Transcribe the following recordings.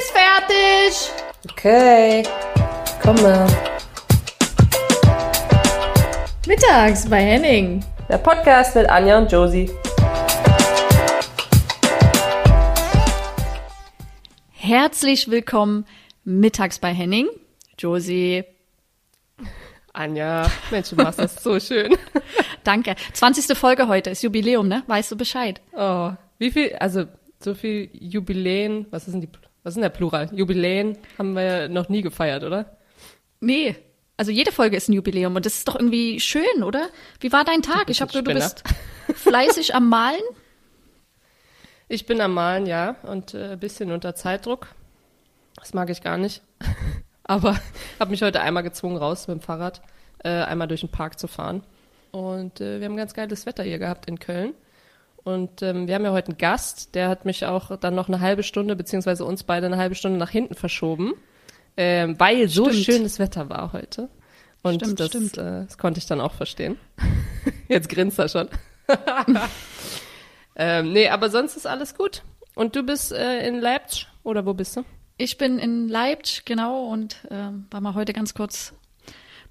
ist fertig. Okay, komme. Mittags bei Henning. Der Podcast mit Anja und Josie. Herzlich willkommen mittags bei Henning. Josie, Anja, Mensch, du machst das so schön. danke. 20. Folge heute ist Jubiläum, ne? Weißt du Bescheid? Oh, wie viel, also so viel Jubiläen, was ist denn die, was ist denn der Plural? Jubiläen haben wir ja noch nie gefeiert, oder? Nee. Also jede Folge ist ein Jubiläum und das ist doch irgendwie schön, oder? Wie war dein Tag? Ich habe du bist fleißig am Malen. Ich bin am Malen, ja, und äh, ein bisschen unter Zeitdruck. Das mag ich gar nicht. Aber habe mich heute einmal gezwungen, raus mit dem Fahrrad, äh, einmal durch den Park zu fahren. Und äh, wir haben ganz geiles Wetter hier gehabt in Köln. Und ähm, wir haben ja heute einen Gast, der hat mich auch dann noch eine halbe Stunde, beziehungsweise uns beide eine halbe Stunde nach hinten verschoben, ähm, weil so Stimmt. schönes Wetter war heute. Und Stimmt, das, stimmt. Äh, das konnte ich dann auch verstehen. Jetzt grinst er schon. ähm, nee, aber sonst ist alles gut. Und du bist äh, in Leipzig oder wo bist du? Ich bin in Leipzig, genau, und ähm, war mal heute ganz kurz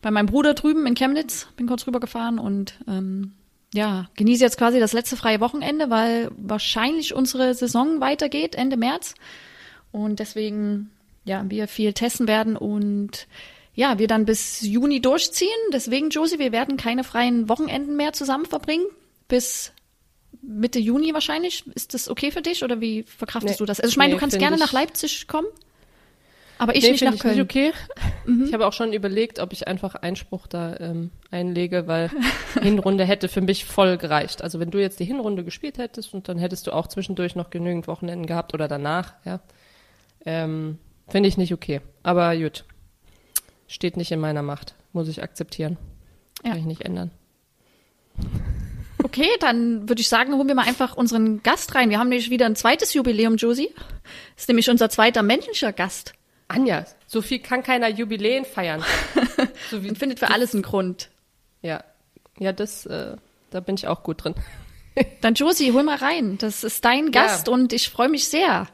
bei meinem Bruder drüben in Chemnitz. Bin kurz rübergefahren und ähm, ja, genieße jetzt quasi das letzte freie Wochenende, weil wahrscheinlich unsere Saison weitergeht Ende März. Und deswegen, ja, wir viel testen werden und ja, wir dann bis Juni durchziehen. Deswegen, Josie, wir werden keine freien Wochenenden mehr zusammen verbringen. Bis Mitte Juni wahrscheinlich. Ist das okay für dich oder wie verkraftest Nee. du das? Also ich meine, Nee, du kannst gerne ich- nach Leipzig kommen, aber ich Nee, nicht nach Köln. Mhm. Nicht okay. Ich habe auch schon überlegt, ob ich einfach Einspruch da ähm, einlege, weil Hinrunde hätte für mich voll gereicht. Also wenn du jetzt die Hinrunde gespielt hättest und dann hättest du auch zwischendurch noch genügend Wochenenden gehabt oder danach, ja, ähm, finde ich nicht okay. Aber gut, steht nicht in meiner Macht, muss ich akzeptieren, Ja. kann ich nicht ändern. Okay, dann würde ich sagen, holen wir mal einfach unseren Gast rein. Wir haben nämlich wieder ein zweites Jubiläum, Josie. Das ist nämlich unser zweiter männlicher Gast. Anja, so viel kann keiner Jubiläen feiern. so wie, findet für alles einen Grund. ja, ja, das, äh, da bin ich auch gut drin. Dann Josie, hol mal rein. Das ist dein Ja. Gast und ich freue mich sehr.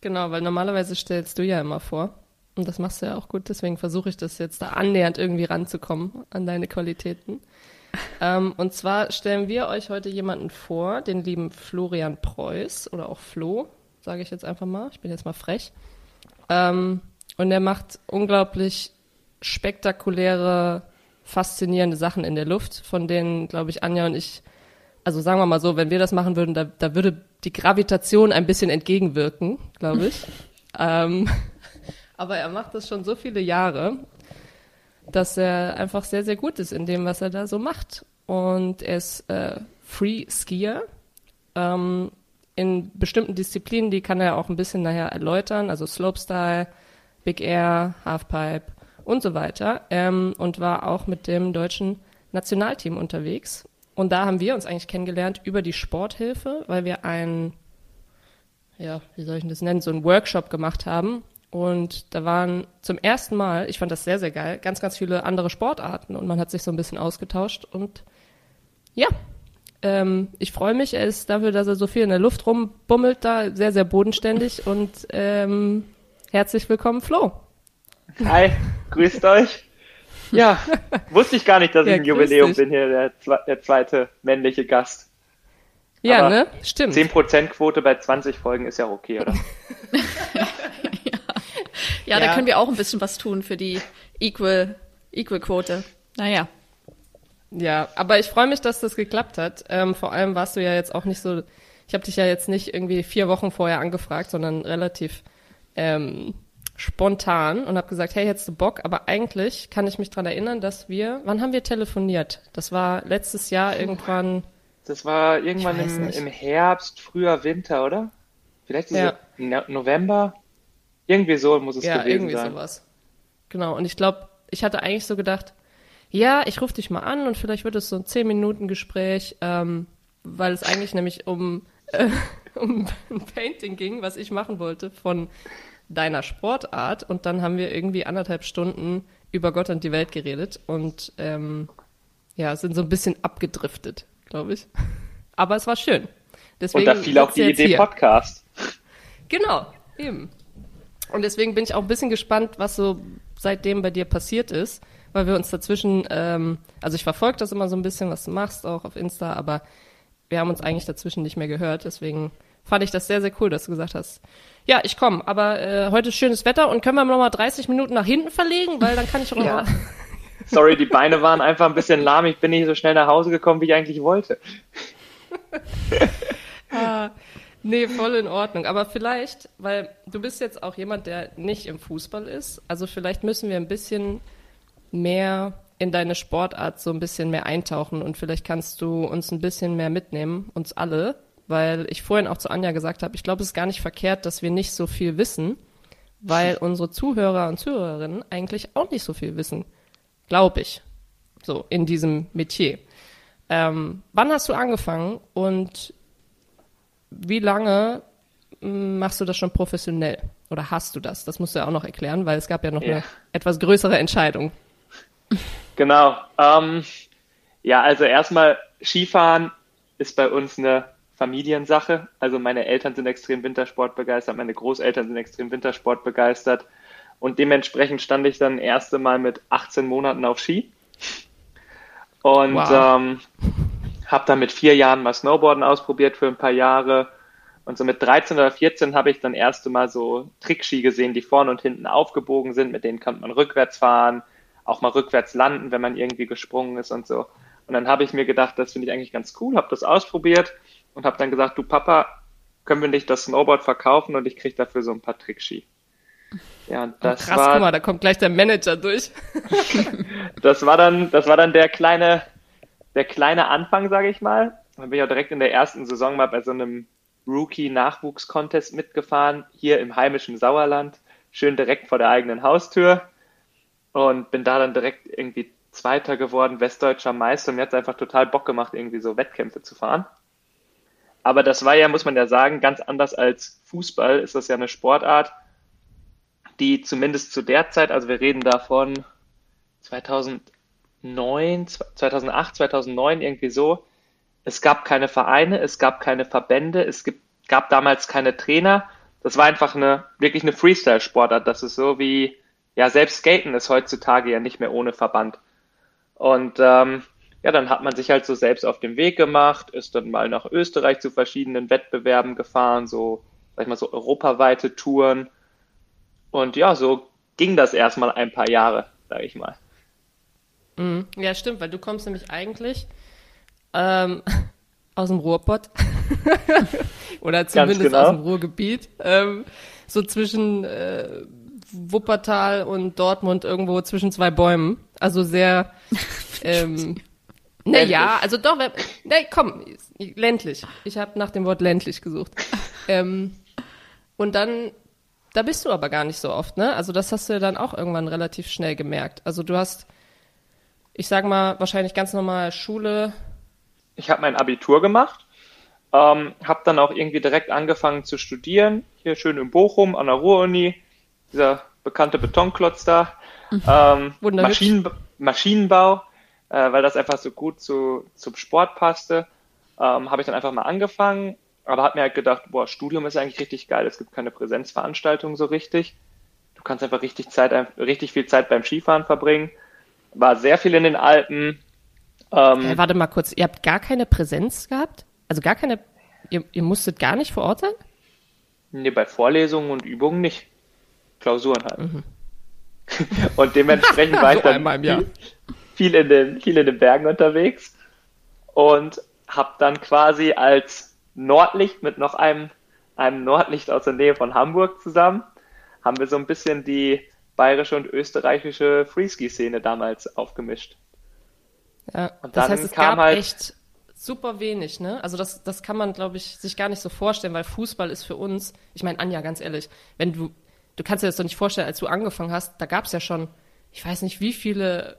Genau, weil normalerweise stellst du ja immer vor. Und das machst du ja auch gut, deswegen versuche ich das jetzt da annähernd irgendwie ranzukommen an deine Qualitäten. ähm, und zwar stellen wir euch heute jemanden vor, den lieben Florian Preuß oder auch Flo, sage ich jetzt einfach mal. Ich bin jetzt mal frech. Ähm, und er macht unglaublich spektakuläre, faszinierende Sachen in der Luft, von denen, glaube ich, Anja und ich also sagen wir mal so, wenn wir das machen würden, da, da würde die Gravitation ein bisschen entgegenwirken, glaube ich. ähm, aber er macht das schon so viele Jahre, dass er einfach sehr, sehr gut ist in dem, was er da so macht. Und er ist äh, Free Skier. Ähm, in bestimmten Disziplinen, die kann er auch ein bisschen nachher erläutern, also Slopestyle, Big Air, Halfpipe und so weiter. Ähm, und war auch mit dem deutschen Nationalteam unterwegs. Und da haben wir uns eigentlich kennengelernt über die Sporthilfe, weil wir einen, ja, wie soll ich das nennen, so einen Workshop gemacht haben. Und da waren zum ersten Mal, ich fand das sehr, sehr geil, ganz, ganz viele andere Sportarten und man hat sich so ein bisschen ausgetauscht und ja, ähm, ich freue mich, er ist dafür, dass er so viel in der Luft rumbummelt da, sehr, sehr bodenständig und ähm, herzlich willkommen, Flo. Hi, grüßt euch. Ja, wusste ich gar nicht, dass Ja, ich ein Jubiläum dich. bin hier, der, der zweite männliche Gast. Ja, Aber ne? Stimmt. 10% Quote bei 20 Folgen ist ja okay, oder? Ja, da Ja. können wir auch ein bisschen was tun für die Equal, Equal Quote. Naja. Ja, aber ich freue mich, dass das geklappt hat. Ähm, vor allem warst du ja jetzt auch nicht so, ich habe dich ja jetzt nicht irgendwie vier Wochen vorher angefragt, sondern relativ ähm, spontan und habe gesagt, hey, hättest du Bock? Aber eigentlich kann ich mich dran erinnern, dass wir, wann haben wir telefoniert? Das war letztes Jahr irgendwann, Das war irgendwann im, im Herbst, früher Winter, oder? Vielleicht ist Ja. es no November? Irgendwie so muss es ja, gewesen irgendwie sein. sowas. Genau, und ich glaube, ich hatte eigentlich so gedacht, ja, ich rufe dich mal an und vielleicht wird es so ein 10-Minuten-Gespräch, ähm, weil es eigentlich nämlich um, äh, um ein Painting ging, was ich machen wollte von deiner Sportart. Und dann haben wir irgendwie anderthalb Stunden über Gott und die Welt geredet und ähm, ja, sind so ein bisschen abgedriftet, glaube ich. Aber es war schön. Und Deswegen da fiel auch die Idee hier. Podcast. Genau, eben. Und deswegen bin ich auch ein bisschen gespannt, was so seitdem bei dir passiert ist, weil wir uns dazwischen, ähm, also ich verfolge das immer so ein bisschen, was du machst, auch auf Insta, aber wir haben uns eigentlich dazwischen nicht mehr gehört. Deswegen fand ich das sehr, sehr cool, dass du gesagt hast, ja, ich komme, aber äh, heute ist schönes Wetter und können wir noch mal 30 Minuten nach hinten verlegen, weil dann kann ich auch noch Ja. mal Sorry, die Beine waren einfach ein bisschen lahm. Ich bin nicht so schnell nach Hause gekommen, wie ich eigentlich wollte. Ah, nee, voll in Ordnung. Aber vielleicht, weil du bist jetzt auch jemand, der nicht im Fußball ist, also vielleicht müssen wir ein bisschen mehr in deine Sportart so ein bisschen mehr eintauchen und vielleicht kannst du uns ein bisschen mehr mitnehmen, uns alle, weil ich vorhin auch zu Anja gesagt habe, ich glaube, es ist gar nicht verkehrt, dass wir nicht so viel wissen, weil unsere Zuhörer und Zuhörerinnen eigentlich auch nicht so viel wissen, glaube ich, so in diesem Metier. Ähm, wann hast du angefangen und wie lange mm, machst du das schon professionell? Oder hast du das? Das musst du ja auch noch erklären, weil es gab ja noch Ja. eine etwas größere Entscheidung. Genau. Ähm, ja, also erstmal Skifahren ist bei uns eine Familiensache. Also meine Eltern sind extrem Wintersport begeistert, meine Großeltern sind extrem Wintersport begeistert. Und dementsprechend stand ich dann erste Mal mit 18 Monaten auf Ski. Und Wow. ähm, habe dann mit vier Jahren mal Snowboarden ausprobiert für ein paar Jahre. Und so mit 13 oder 14 habe ich dann erste Mal so Trickski gesehen, die vorne und hinten aufgebogen sind. Mit denen kann man rückwärts fahren, auch mal rückwärts landen, wenn man irgendwie gesprungen ist und so. Und dann habe ich mir gedacht, das finde ich eigentlich ganz cool, habe das ausprobiert und habe dann gesagt, du Papa, können wir nicht das Snowboard verkaufen und ich kriege dafür so ein paar Trickski. Ja, das Oh, Krass, war guck mal, da kommt gleich der Manager durch. das war dann, das war dann der kleine, der kleine Anfang, sage ich mal. Dann bin ich auch direkt in der ersten Saison mal bei so einem Rookie-Nachwuchs-Contest mitgefahren, hier im heimischen Sauerland, schön direkt vor der eigenen Haustür und bin da dann direkt irgendwie Zweiter geworden, westdeutscher Meister und mir hat es einfach total Bock gemacht, irgendwie so Wettkämpfe zu fahren. Aber das war ja, muss man ja sagen, ganz anders als Fußball ist das ja eine Sportart, die zumindest zu der Zeit, also wir reden davon 2009, 2008, 2009 irgendwie so. Es gab keine Vereine, es gab keine Verbände, es gibt, gab damals keine Trainer. Das war einfach eine wirklich eine Freestyle-Sportart. Das ist so wie ja selbst Skaten ist heutzutage ja nicht mehr ohne Verband. Und ähm, ja, dann hat man sich halt so selbst auf den Weg gemacht, ist dann mal nach Österreich zu verschiedenen Wettbewerben gefahren, so sag ich mal so europaweite Touren. Und ja, so ging das erstmal ein paar Jahre, sag ich mal. Mhm. Ja, stimmt, weil du kommst nämlich eigentlich ähm, aus dem Ruhrpott. Oder zumindest genau. aus dem Ruhrgebiet. Ähm, so zwischen äh, Wuppertal und Dortmund irgendwo zwischen zwei Bäumen. Also sehr ähm, naja, also doch, nee, komm, ländlich. Ich habe nach dem Wort ländlich gesucht. ähm, und dann, da bist du aber gar nicht so oft, ne? Also das hast du ja dann auch irgendwann relativ schnell gemerkt. Also du hast, ich sag mal, wahrscheinlich ganz normal Schule. Ich habe mein Abitur gemacht, ähm, habe dann auch irgendwie direkt angefangen zu studieren, hier schön in Bochum an der Ruhr-Uni, dieser bekannte Betonklotz da, ähm, Wunderhübsch. Maschinen, Maschinenbau, äh, weil das einfach so gut zu, zum Sport passte, ähm, habe ich dann einfach mal angefangen, aber habe mir halt gedacht, boah, Studium ist eigentlich richtig geil, es gibt keine Präsenzveranstaltungen so richtig, du kannst einfach richtig Zeit, richtig viel Zeit beim Skifahren verbringen, war sehr viel in den Alpen, ähm, Äh, warte mal kurz, ihr habt gar keine Präsenz gehabt? Also gar keine, ihr, ihr musstet gar nicht vor Ort sein? Nee, bei Vorlesungen und Übungen nicht. Klausuren halt. Und dementsprechend war ich So dann viel, viel, in den, viel in den Bergen unterwegs und habe dann quasi als Nordlicht mit noch einem, einem Nordlicht aus der Nähe von Hamburg zusammen, haben wir so ein bisschen die bayerische und österreichische Freeski-Szene damals aufgemischt. Ja, Und das dann heißt, es kam gab halt- echt super wenig, ne? Also das, das kann man, glaube ich, sich gar nicht so vorstellen, weil Fußball ist für uns, ich meine, Anja, ganz ehrlich, wenn du, du kannst dir das doch nicht vorstellen, als du angefangen hast, da gab es ja schon, ich weiß nicht, wie viele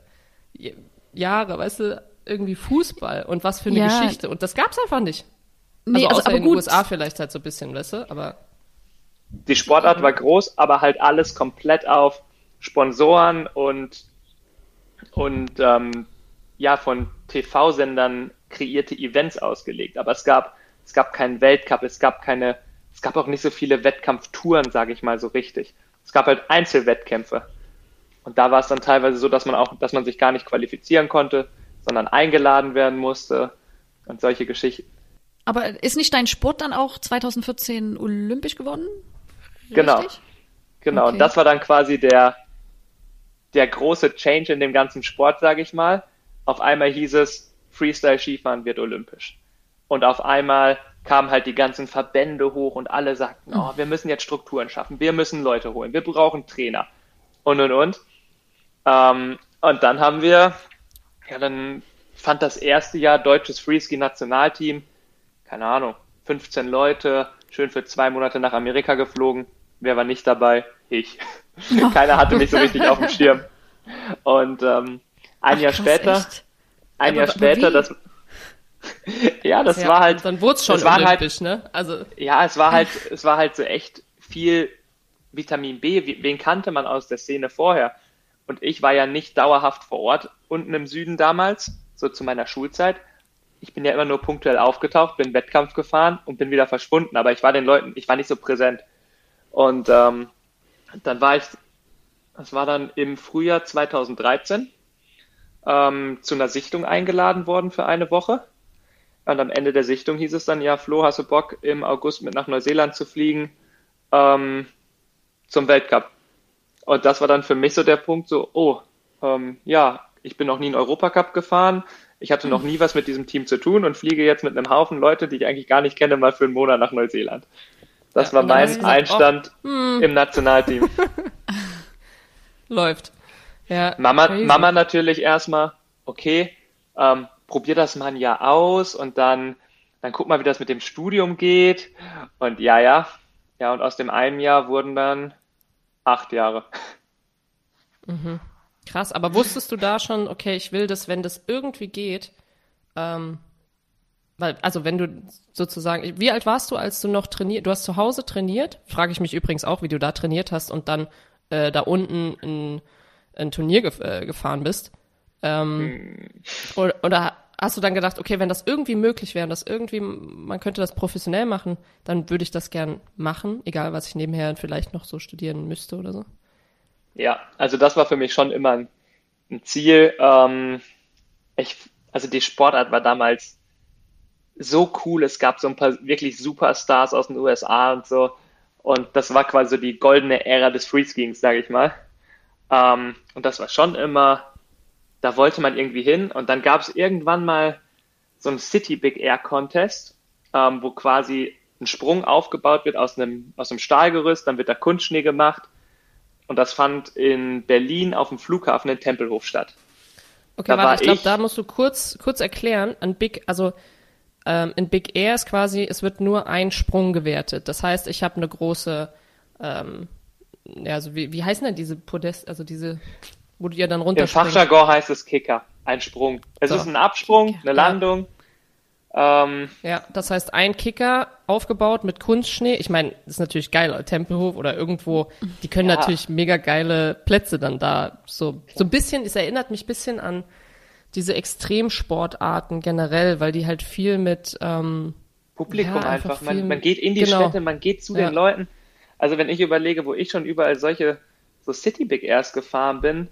Jahre, weißt du, irgendwie Fußball und was für eine Ja. Geschichte. Und das gab es einfach nicht. Nee, also außer also, aber in den gut. USA vielleicht halt so ein bisschen, weißt du, aber Die Sportart war groß, aber halt alles komplett auf Sponsoren und, und ähm, ja, von TV-Sendern kreierte Events ausgelegt. Aber es gab, es gab keinen Weltcup, es gab keine, es gab auch nicht so viele Wettkampftouren, sage ich mal so richtig. es gab halt Einzelwettkämpfe. Und da war es dann teilweise so, dass man auch, dass man sich gar nicht qualifizieren konnte, sondern eingeladen werden musste und solche Geschichten. Aber ist nicht dein Sport dann auch 2014 olympisch geworden? Genau. Genau. Okay. Und das war dann quasi der, der große Change in dem ganzen Sport, sage ich mal. Auf einmal hieß es, Freestyle-Skifahren wird olympisch. Und auf einmal kamen halt die ganzen Verbände hoch und alle sagten, oh, wir müssen jetzt Strukturen schaffen, wir müssen Leute holen, wir brauchen Trainer und und und. Ähm, und dann haben wir, ja, dann fand das erste Jahr deutsches Freeski-Nationalteam, keine Ahnung, 15 Leute, schön für zwei Monate nach Amerika geflogen. Wer war nicht dabei? Ich. Keiner hatte mich so richtig auf dem Schirm. Und ähm, ein Ach, Jahr krass, später, echt? ein aber, Jahr später, das ja, das ja, war halt. Dann wurde es schon olympisch, halt, ne? Also ja, es war halt, es war halt so echt viel Vitamin B. Wen kannte man aus der Szene vorher? Und ich war ja nicht dauerhaft vor Ort unten im Süden damals, so zu meiner Schulzeit. Ich bin ja immer nur punktuell aufgetaucht, bin Wettkampf gefahren und bin wieder verschwunden. Aber ich war den Leuten, ich war nicht so präsent. Und ähm, dann war ich, das war dann im Frühjahr 2013, ähm, zu einer Sichtung eingeladen worden für eine Woche. Und am Ende der Sichtung hieß es dann, ja, Flo, hast du Bock, im August mit nach Neuseeland zu fliegen ähm, zum Weltcup? Und das war dann für mich so der Punkt, so, oh, ähm, ja, ich bin noch nie in Europacup gefahren, ich hatte noch nie was mit diesem Team zu tun und fliege jetzt mit einem Haufen Leute, die ich eigentlich gar nicht kenne, mal für einen Monat nach Neuseeland. Das ja, war mein gesagt, Einstand oh, hm. im Nationalteam. Läuft. Ja, Mama, Mama natürlich erstmal, okay, ähm, probier das mal ein Jahr aus und dann, dann guck mal, wie das mit dem Studium geht. Und ja, ja, ja, und aus dem einen Jahr wurden dann acht Jahre. Mhm. Krass, aber wusstest du da schon, okay, ich will das, wenn das irgendwie geht, ähm, weil, also wenn du sozusagen, wie alt warst du, als du noch trainiert, du hast zu Hause trainiert? Frage ich mich übrigens auch, wie du da trainiert hast und dann äh, da unten ein, ein Turnier gef äh, gefahren bist. Ähm, hm. oder, oder hast du dann gedacht, okay, wenn das irgendwie möglich wäre, das irgendwie, man könnte das professionell machen, dann würde ich das gern machen, egal was ich nebenher vielleicht noch so studieren müsste oder so? Ja, also das war für mich schon immer ein, ein Ziel. Ähm, ich, also die Sportart war damals so cool. Es gab so ein paar wirklich Superstars aus den USA und so. Und das war quasi so die goldene Ära des Freeskings, sage ich mal. Ähm, und das war schon immer da wollte man irgendwie hin und dann gab es irgendwann mal so ein City Big Air Contest, ähm, wo quasi ein Sprung aufgebaut wird aus einem, aus einem Stahlgerüst, dann wird da Kunstschnee gemacht und das fand in Berlin auf dem Flughafen in Tempelhof statt. Okay, da warte, ich glaube, da musst du kurz, kurz erklären, ein Big, also ähm, in Big Air ist quasi, es wird nur ein Sprung gewertet. Das heißt, ich habe eine große, ähm, ja, also wie, wie heißen denn diese Podest, also diese wo du ja dann runter Im Fachjargon heißt es Kicker, ein Sprung. Es so. ist ein Absprung, eine Landung. Ja. Ähm, ja, das heißt ein Kicker aufgebaut mit Kunstschnee. Ich meine, das ist natürlich geil, Tempelhof oder irgendwo. Die können ja. natürlich mega geile Plätze dann da. So, so ein bisschen, es erinnert mich ein bisschen an diese Extremsportarten generell, weil die halt viel mit ähm, Publikum ja, einfach. einfach man, man, geht in die genau. Städte, man geht zu den Leuten. Also wenn ich überlege, wo ich schon überall solche so City Big Airs gefahren bin,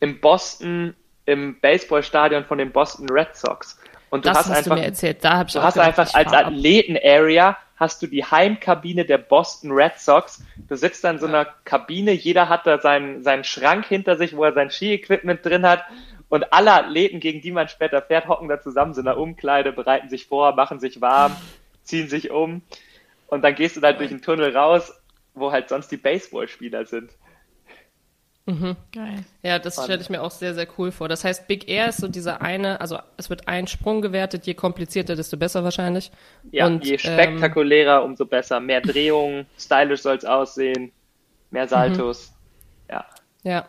im Boston, im Baseballstadion von den Boston Red Sox. Und du das hast, hast einfach, du mir erzählt. Da hab ich du hast gedacht, einfach als Athleten-Area hast du die Heimkabine der Boston Red Sox. Du sitzt da in so einer Kabine, jeder hat da seinen, seinen Schrank hinter sich, wo er sein Ski-Equipment drin hat. Und alle Athleten, gegen die man später fährt, hocken da zusammen, so in der Umkleide, bereiten sich vor, machen sich warm, ziehen sich um. Und dann gehst du da durch den Tunnel raus, wo halt sonst die Baseballspieler sind. Mhm. Geil. Ja, das stelle ich mir auch sehr, sehr cool vor. Das heißt, Big Air ist so dieser eine, also es wird ein Sprung gewertet, je komplizierter, desto besser wahrscheinlich. Ja, Und, je spektakulärer, ähm, umso besser. Mehr Drehungen, stylisch soll es aussehen, mehr mhm. Saltos. Mhm. Ja. Ja.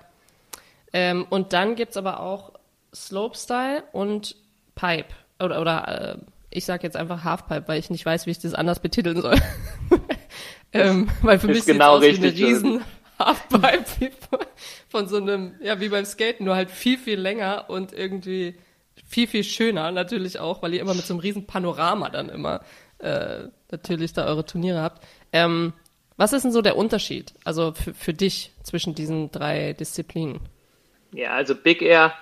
Ähm, und dann gibt es aber auch Slopestyle und Pipe. Oder, oder äh, ich sage jetzt einfach Halfpipe, weil ich nicht weiß, wie ich das anders betiteln soll. ähm, weil für mich genau aus richtig wie eine riesen Halfpipe von so einem, ja, wie beim Skaten, nur halt viel, viel länger und irgendwie viel, viel schöner natürlich auch, weil ihr immer mit so einem riesen Panorama dann immer äh, natürlich da eure Turniere habt. Ähm, Was ist denn so der Unterschied, also für, für dich zwischen diesen drei Disziplinen? Ja, also Big Air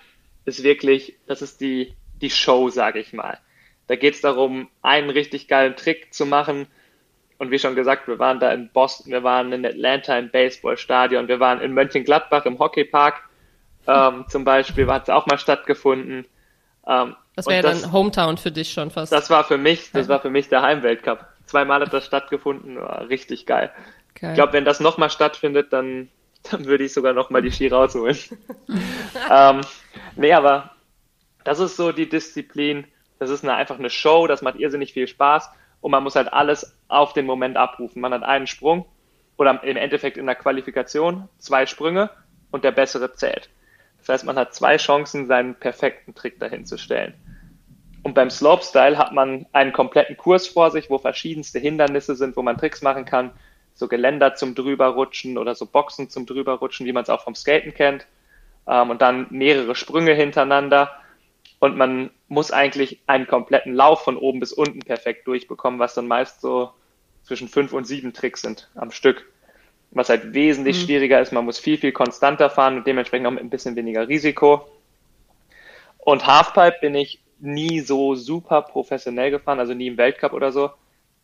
ist wirklich, das ist die, die Show, sage ich mal. Da geht es darum, einen richtig geilen Trick zu machen. Und wie schon gesagt, wir waren da in Boston, wir waren in Atlanta im Baseballstadion, wir waren in Mönchengladbach im Hockeypark ähm, zum Beispiel, hat es auch mal stattgefunden. Ähm, das wäre ja dann Hometown für dich schon fast. Das war für mich, das war für mich der Heimweltcup. Zweimal hat das stattgefunden, war richtig geil. geil. Ich glaube, wenn das nochmal stattfindet, dann, dann würde ich sogar nochmal die Ski rausholen. ähm, nee, aber das ist so die Disziplin. Das ist eine, einfach eine Show, das macht irrsinnig viel Spaß und man muss halt alles auf den Moment abrufen. Man hat einen Sprung oder im Endeffekt in der Qualifikation zwei Sprünge und der bessere zählt. Das heißt, man hat zwei Chancen, seinen perfekten Trick dahin zu stellen. Und beim Slopestyle hat man einen kompletten Kurs vor sich, wo verschiedenste Hindernisse sind, wo man Tricks machen kann. So Geländer zum drüberrutschen oder so Boxen zum drüberrutschen, wie man es auch vom Skaten kennt. Ähm, und dann mehrere Sprünge hintereinander. Und man muss eigentlich einen kompletten Lauf von oben bis unten perfekt durchbekommen, was dann meist so zwischen fünf und sieben Tricks sind am Stück was halt wesentlich mhm. schwieriger ist. Man muss viel, viel konstanter fahren und dementsprechend auch mit ein bisschen weniger Risiko. Und Halfpipe bin ich nie so super professionell gefahren, also nie im Weltcup oder so,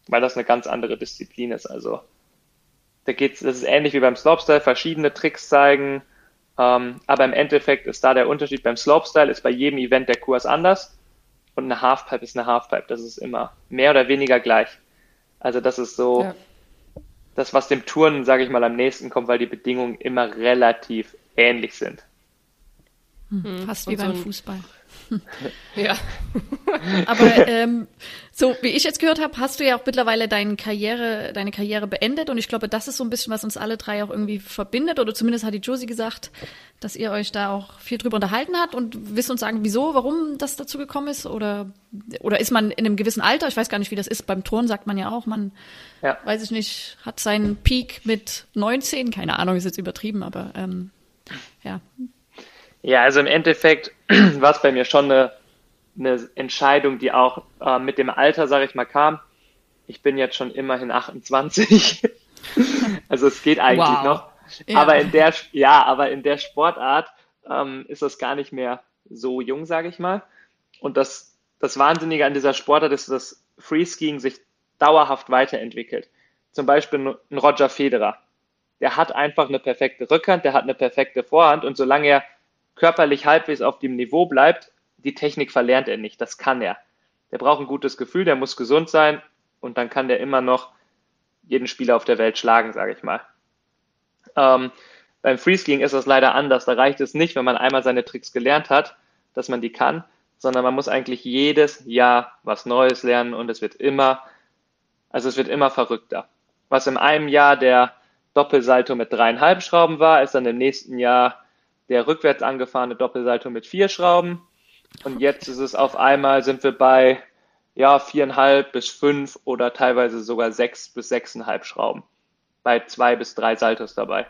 weil das eine ganz andere Disziplin ist. Also da geht's, das ist ähnlich wie beim Slopestyle, verschiedene Tricks zeigen, ähm, aber im Endeffekt ist da der Unterschied. Beim Slopestyle ist bei jedem Event der Kurs anders und eine Halfpipe ist eine Halfpipe. Das ist immer mehr oder weniger gleich. Also das ist so, ja das, was dem Touren, sage ich mal, am nächsten kommt, weil die Bedingungen immer relativ ähnlich sind. Hm, fast wie beim so Fußball. ja. Aber ähm, so wie ich jetzt gehört habe, hast du ja auch mittlerweile deine Karriere, deine Karriere beendet und ich glaube, das ist so ein bisschen, was uns alle drei auch irgendwie verbindet oder zumindest hat die Josie gesagt, dass ihr euch da auch viel drüber unterhalten habt und wisst uns sagen, wieso, warum das dazu gekommen ist oder oder ist man in einem gewissen Alter, ich weiß gar nicht, wie das ist, beim Turn sagt man ja auch, man ja. weiß ich nicht, hat seinen Peak mit 19, keine Ahnung, ist jetzt übertrieben, aber ähm, ja. Ja, also im Endeffekt war es bei mir schon eine eine Entscheidung, die auch äh, mit dem Alter, sage ich mal, kam. Ich bin jetzt schon immerhin 28. also es geht eigentlich wow. noch. Ja. Aber in der, ja, aber in der Sportart ähm, ist das gar nicht mehr so jung, sage ich mal. Und das, das Wahnsinnige an dieser Sportart ist, dass Freeskiing sich dauerhaft weiterentwickelt. Zum Beispiel ein Roger Federer. Der hat einfach eine perfekte Rückhand, der hat eine perfekte Vorhand und solange er körperlich halbwegs auf dem Niveau bleibt, die Technik verlernt er nicht, das kann er. Der braucht ein gutes Gefühl, der muss gesund sein und dann kann der immer noch jeden Spieler auf der Welt schlagen, sage ich mal. Ähm, beim Freeskiing ist das leider anders. Da reicht es nicht, wenn man einmal seine Tricks gelernt hat, dass man die kann, sondern man muss eigentlich jedes Jahr was Neues lernen und es wird immer, also es wird immer verrückter. Was in einem Jahr der Doppelsalto mit dreieinhalb Schrauben war, ist dann im nächsten Jahr der rückwärts angefahrene Doppelsalto mit vier Schrauben und jetzt ist es auf einmal, sind wir bei ja, viereinhalb bis fünf oder teilweise sogar sechs bis sechseinhalb Schrauben. Bei zwei bis drei Saltos dabei.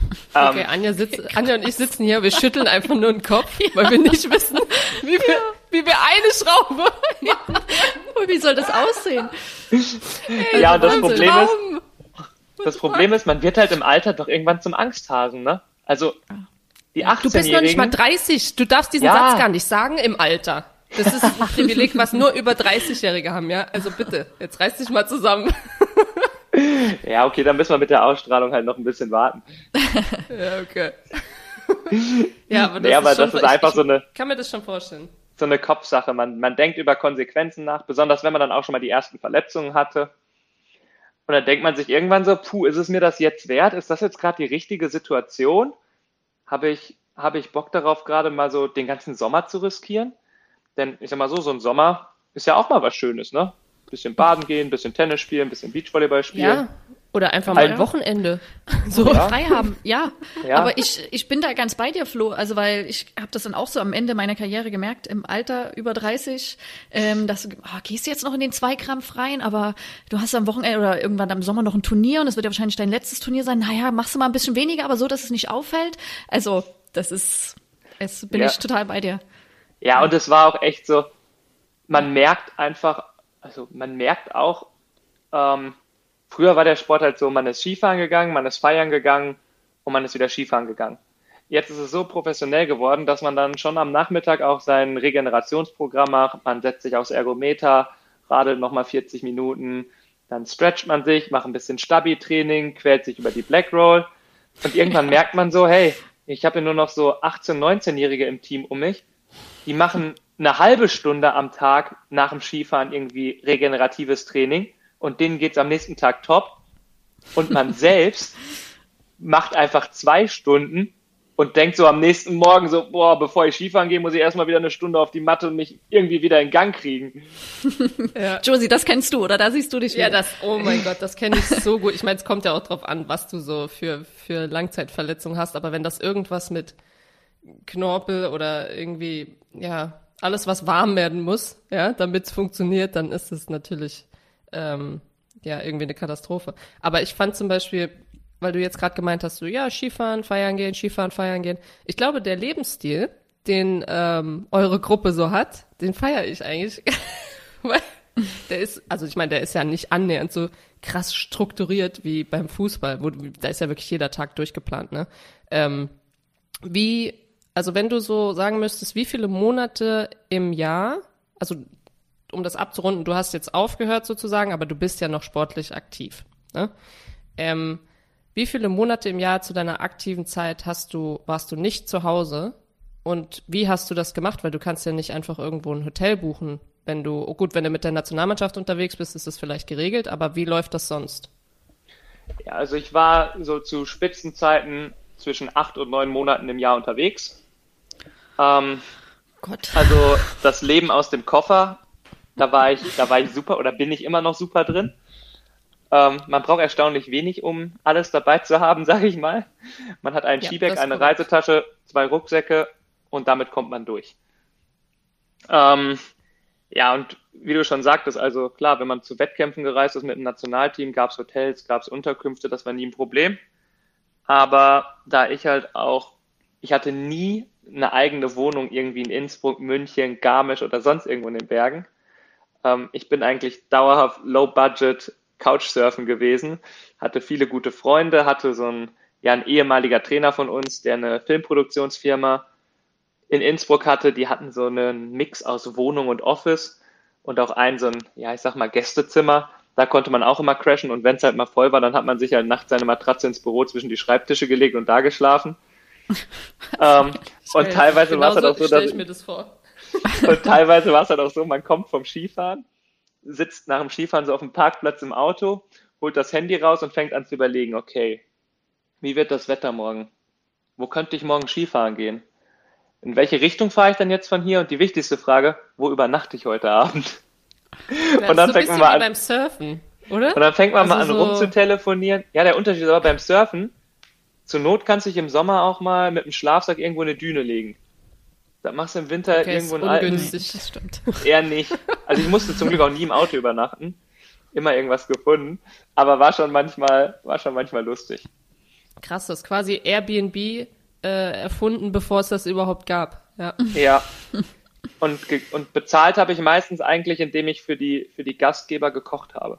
Okay, ähm, Anja, sitzt, Anja und ich sitzen hier, wir schütteln einfach nur den Kopf, ja. weil wir nicht wissen, wie wir, ja. wie wir eine Schraube. Ja. wie soll das aussehen? ja, und das Problem ist, das Problem ist, man wird halt im Alter doch irgendwann zum Angsthasen, ne? Also, die 18 Du bist noch nicht mal 30. Du darfst diesen ja. Satz gar nicht sagen im Alter. Das ist ein Privileg, was nur über 30-Jährige haben, ja? Also bitte, jetzt reiß dich mal zusammen. Ja, okay, dann müssen wir mit der Ausstrahlung halt noch ein bisschen warten. Ja, okay. Ja, aber das, nee, aber ist, das ist einfach ich, so eine. Kann mir das schon vorstellen. So eine Kopfsache. Man, man denkt über Konsequenzen nach, besonders wenn man dann auch schon mal die ersten Verletzungen hatte. Und dann denkt man sich irgendwann so, puh, ist es mir das jetzt wert? Ist das jetzt gerade die richtige Situation? Habe ich, habe ich Bock darauf, gerade mal so den ganzen Sommer zu riskieren. Denn ich sag mal so, so ein Sommer ist ja auch mal was Schönes, ne? Bisschen baden gehen, bisschen Tennis spielen, bisschen Beachvolleyball spielen. Ja, oder einfach mal ein Wochenende so ja. frei haben. Ja. ja. Aber ich, ich bin da ganz bei dir, Flo. Also weil ich habe das dann auch so am Ende meiner Karriere gemerkt, im Alter über 30, ähm, dass du oh, gehst jetzt noch in den Zweikampf rein, aber du hast am Wochenende oder irgendwann am Sommer noch ein Turnier und es wird ja wahrscheinlich dein letztes Turnier sein. Naja, machst du mal ein bisschen weniger, aber so, dass es nicht auffällt. Also das ist, es bin ja. ich total bei dir. Ja, und es war auch echt so, man merkt einfach, also man merkt auch, ähm, früher war der Sport halt so, man ist Skifahren gegangen, man ist feiern gegangen und man ist wieder Skifahren gegangen. Jetzt ist es so professionell geworden, dass man dann schon am Nachmittag auch sein Regenerationsprogramm macht. Man setzt sich aufs Ergometer, radelt nochmal 40 Minuten, dann stretcht man sich, macht ein bisschen Stabi-Training, quält sich über die Black Roll und irgendwann merkt man so, hey, ich habe ja nur noch so 18-, 19-Jährige im Team um mich, die machen eine halbe Stunde am Tag nach dem Skifahren irgendwie regeneratives Training und denen geht's am nächsten Tag top und man selbst macht einfach zwei Stunden und denkt so am nächsten Morgen so, boah, bevor ich Skifahren gehe, muss ich erstmal wieder eine Stunde auf die Matte und mich irgendwie wieder in Gang kriegen. ja. Josie, das kennst du, oder? Da siehst du dich wieder. Ja, das, oh mein Gott, das kenne ich so gut. Ich meine, es kommt ja auch drauf an, was du so für, für Langzeitverletzungen hast, aber wenn das irgendwas mit Knorpel oder irgendwie, ja, alles, was warm werden muss, ja, damit es funktioniert, dann ist es natürlich, ähm, ja, irgendwie eine Katastrophe. Aber ich fand zum Beispiel weil du jetzt gerade gemeint hast, so ja, Skifahren, feiern gehen, Skifahren, feiern gehen. Ich glaube, der Lebensstil, den ähm, eure Gruppe so hat, den feiere ich eigentlich. weil der ist, also ich meine, der ist ja nicht annähernd so krass strukturiert wie beim Fußball, wo da ist ja wirklich jeder Tag durchgeplant, ne? Ähm, wie, also wenn du so sagen müsstest, wie viele Monate im Jahr, also um das abzurunden, du hast jetzt aufgehört sozusagen, aber du bist ja noch sportlich aktiv. Ne? Ähm, wie viele Monate im Jahr zu deiner aktiven Zeit hast du, warst du nicht zu Hause? Und wie hast du das gemacht? Weil du kannst ja nicht einfach irgendwo ein Hotel buchen, wenn du, oh gut, wenn du mit der Nationalmannschaft unterwegs bist, ist das vielleicht geregelt, aber wie läuft das sonst? Ja, also ich war so zu Spitzenzeiten zwischen acht und neun Monaten im Jahr unterwegs. Ähm, Gott. Also das Leben aus dem Koffer, da war ich, da war ich super oder bin ich immer noch super drin. Ähm, man braucht erstaunlich wenig, um alles dabei zu haben, sage ich mal. Man hat ein ja, Skibag, eine korrekt. Reisetasche, zwei Rucksäcke und damit kommt man durch. Ähm, ja, und wie du schon sagtest, also klar, wenn man zu Wettkämpfen gereist ist mit dem Nationalteam, gab es Hotels, gab es Unterkünfte, das war nie ein Problem. Aber da ich halt auch, ich hatte nie eine eigene Wohnung irgendwie in Innsbruck, München, Garmisch oder sonst irgendwo in den Bergen. Ähm, ich bin eigentlich dauerhaft low budget Couchsurfen gewesen, hatte viele gute Freunde, hatte so ein, ja, ein ehemaliger Trainer von uns, der eine Filmproduktionsfirma in Innsbruck hatte, die hatten so einen Mix aus Wohnung und Office und auch ein so ein, ja, ich sag mal, Gästezimmer. Da konnte man auch immer crashen und wenn es halt mal voll war, dann hat man sich halt nachts seine Matratze ins Büro zwischen die Schreibtische gelegt und da geschlafen. ähm, und teilweise war es halt auch so, dass. Ich mir das vor. und teilweise war es halt auch so, man kommt vom Skifahren sitzt nach dem Skifahren so auf dem Parkplatz im Auto, holt das Handy raus und fängt an zu überlegen, okay, wie wird das Wetter morgen? Wo könnte ich morgen Skifahren gehen? In welche Richtung fahre ich dann jetzt von hier? Und die wichtigste Frage, wo übernachte ich heute Abend? Ja, und dann so fängt man mal an. beim Surfen, oder? Und dann fängt man also mal an so rumzutelefonieren. Ja, der Unterschied ist aber beim Surfen, zur Not kannst du dich im Sommer auch mal mit einem Schlafsack irgendwo in eine Düne legen. Da machst du im Winter okay, irgendwo einen alten. Das stimmt. Eher nicht. Also ich musste zum Glück auch nie im Auto übernachten. Immer irgendwas gefunden. Aber war schon manchmal, war schon manchmal lustig. Krass, das ist quasi Airbnb äh, erfunden, bevor es das überhaupt gab. Ja. ja. Und, und bezahlt habe ich meistens eigentlich, indem ich für die, für die Gastgeber gekocht habe.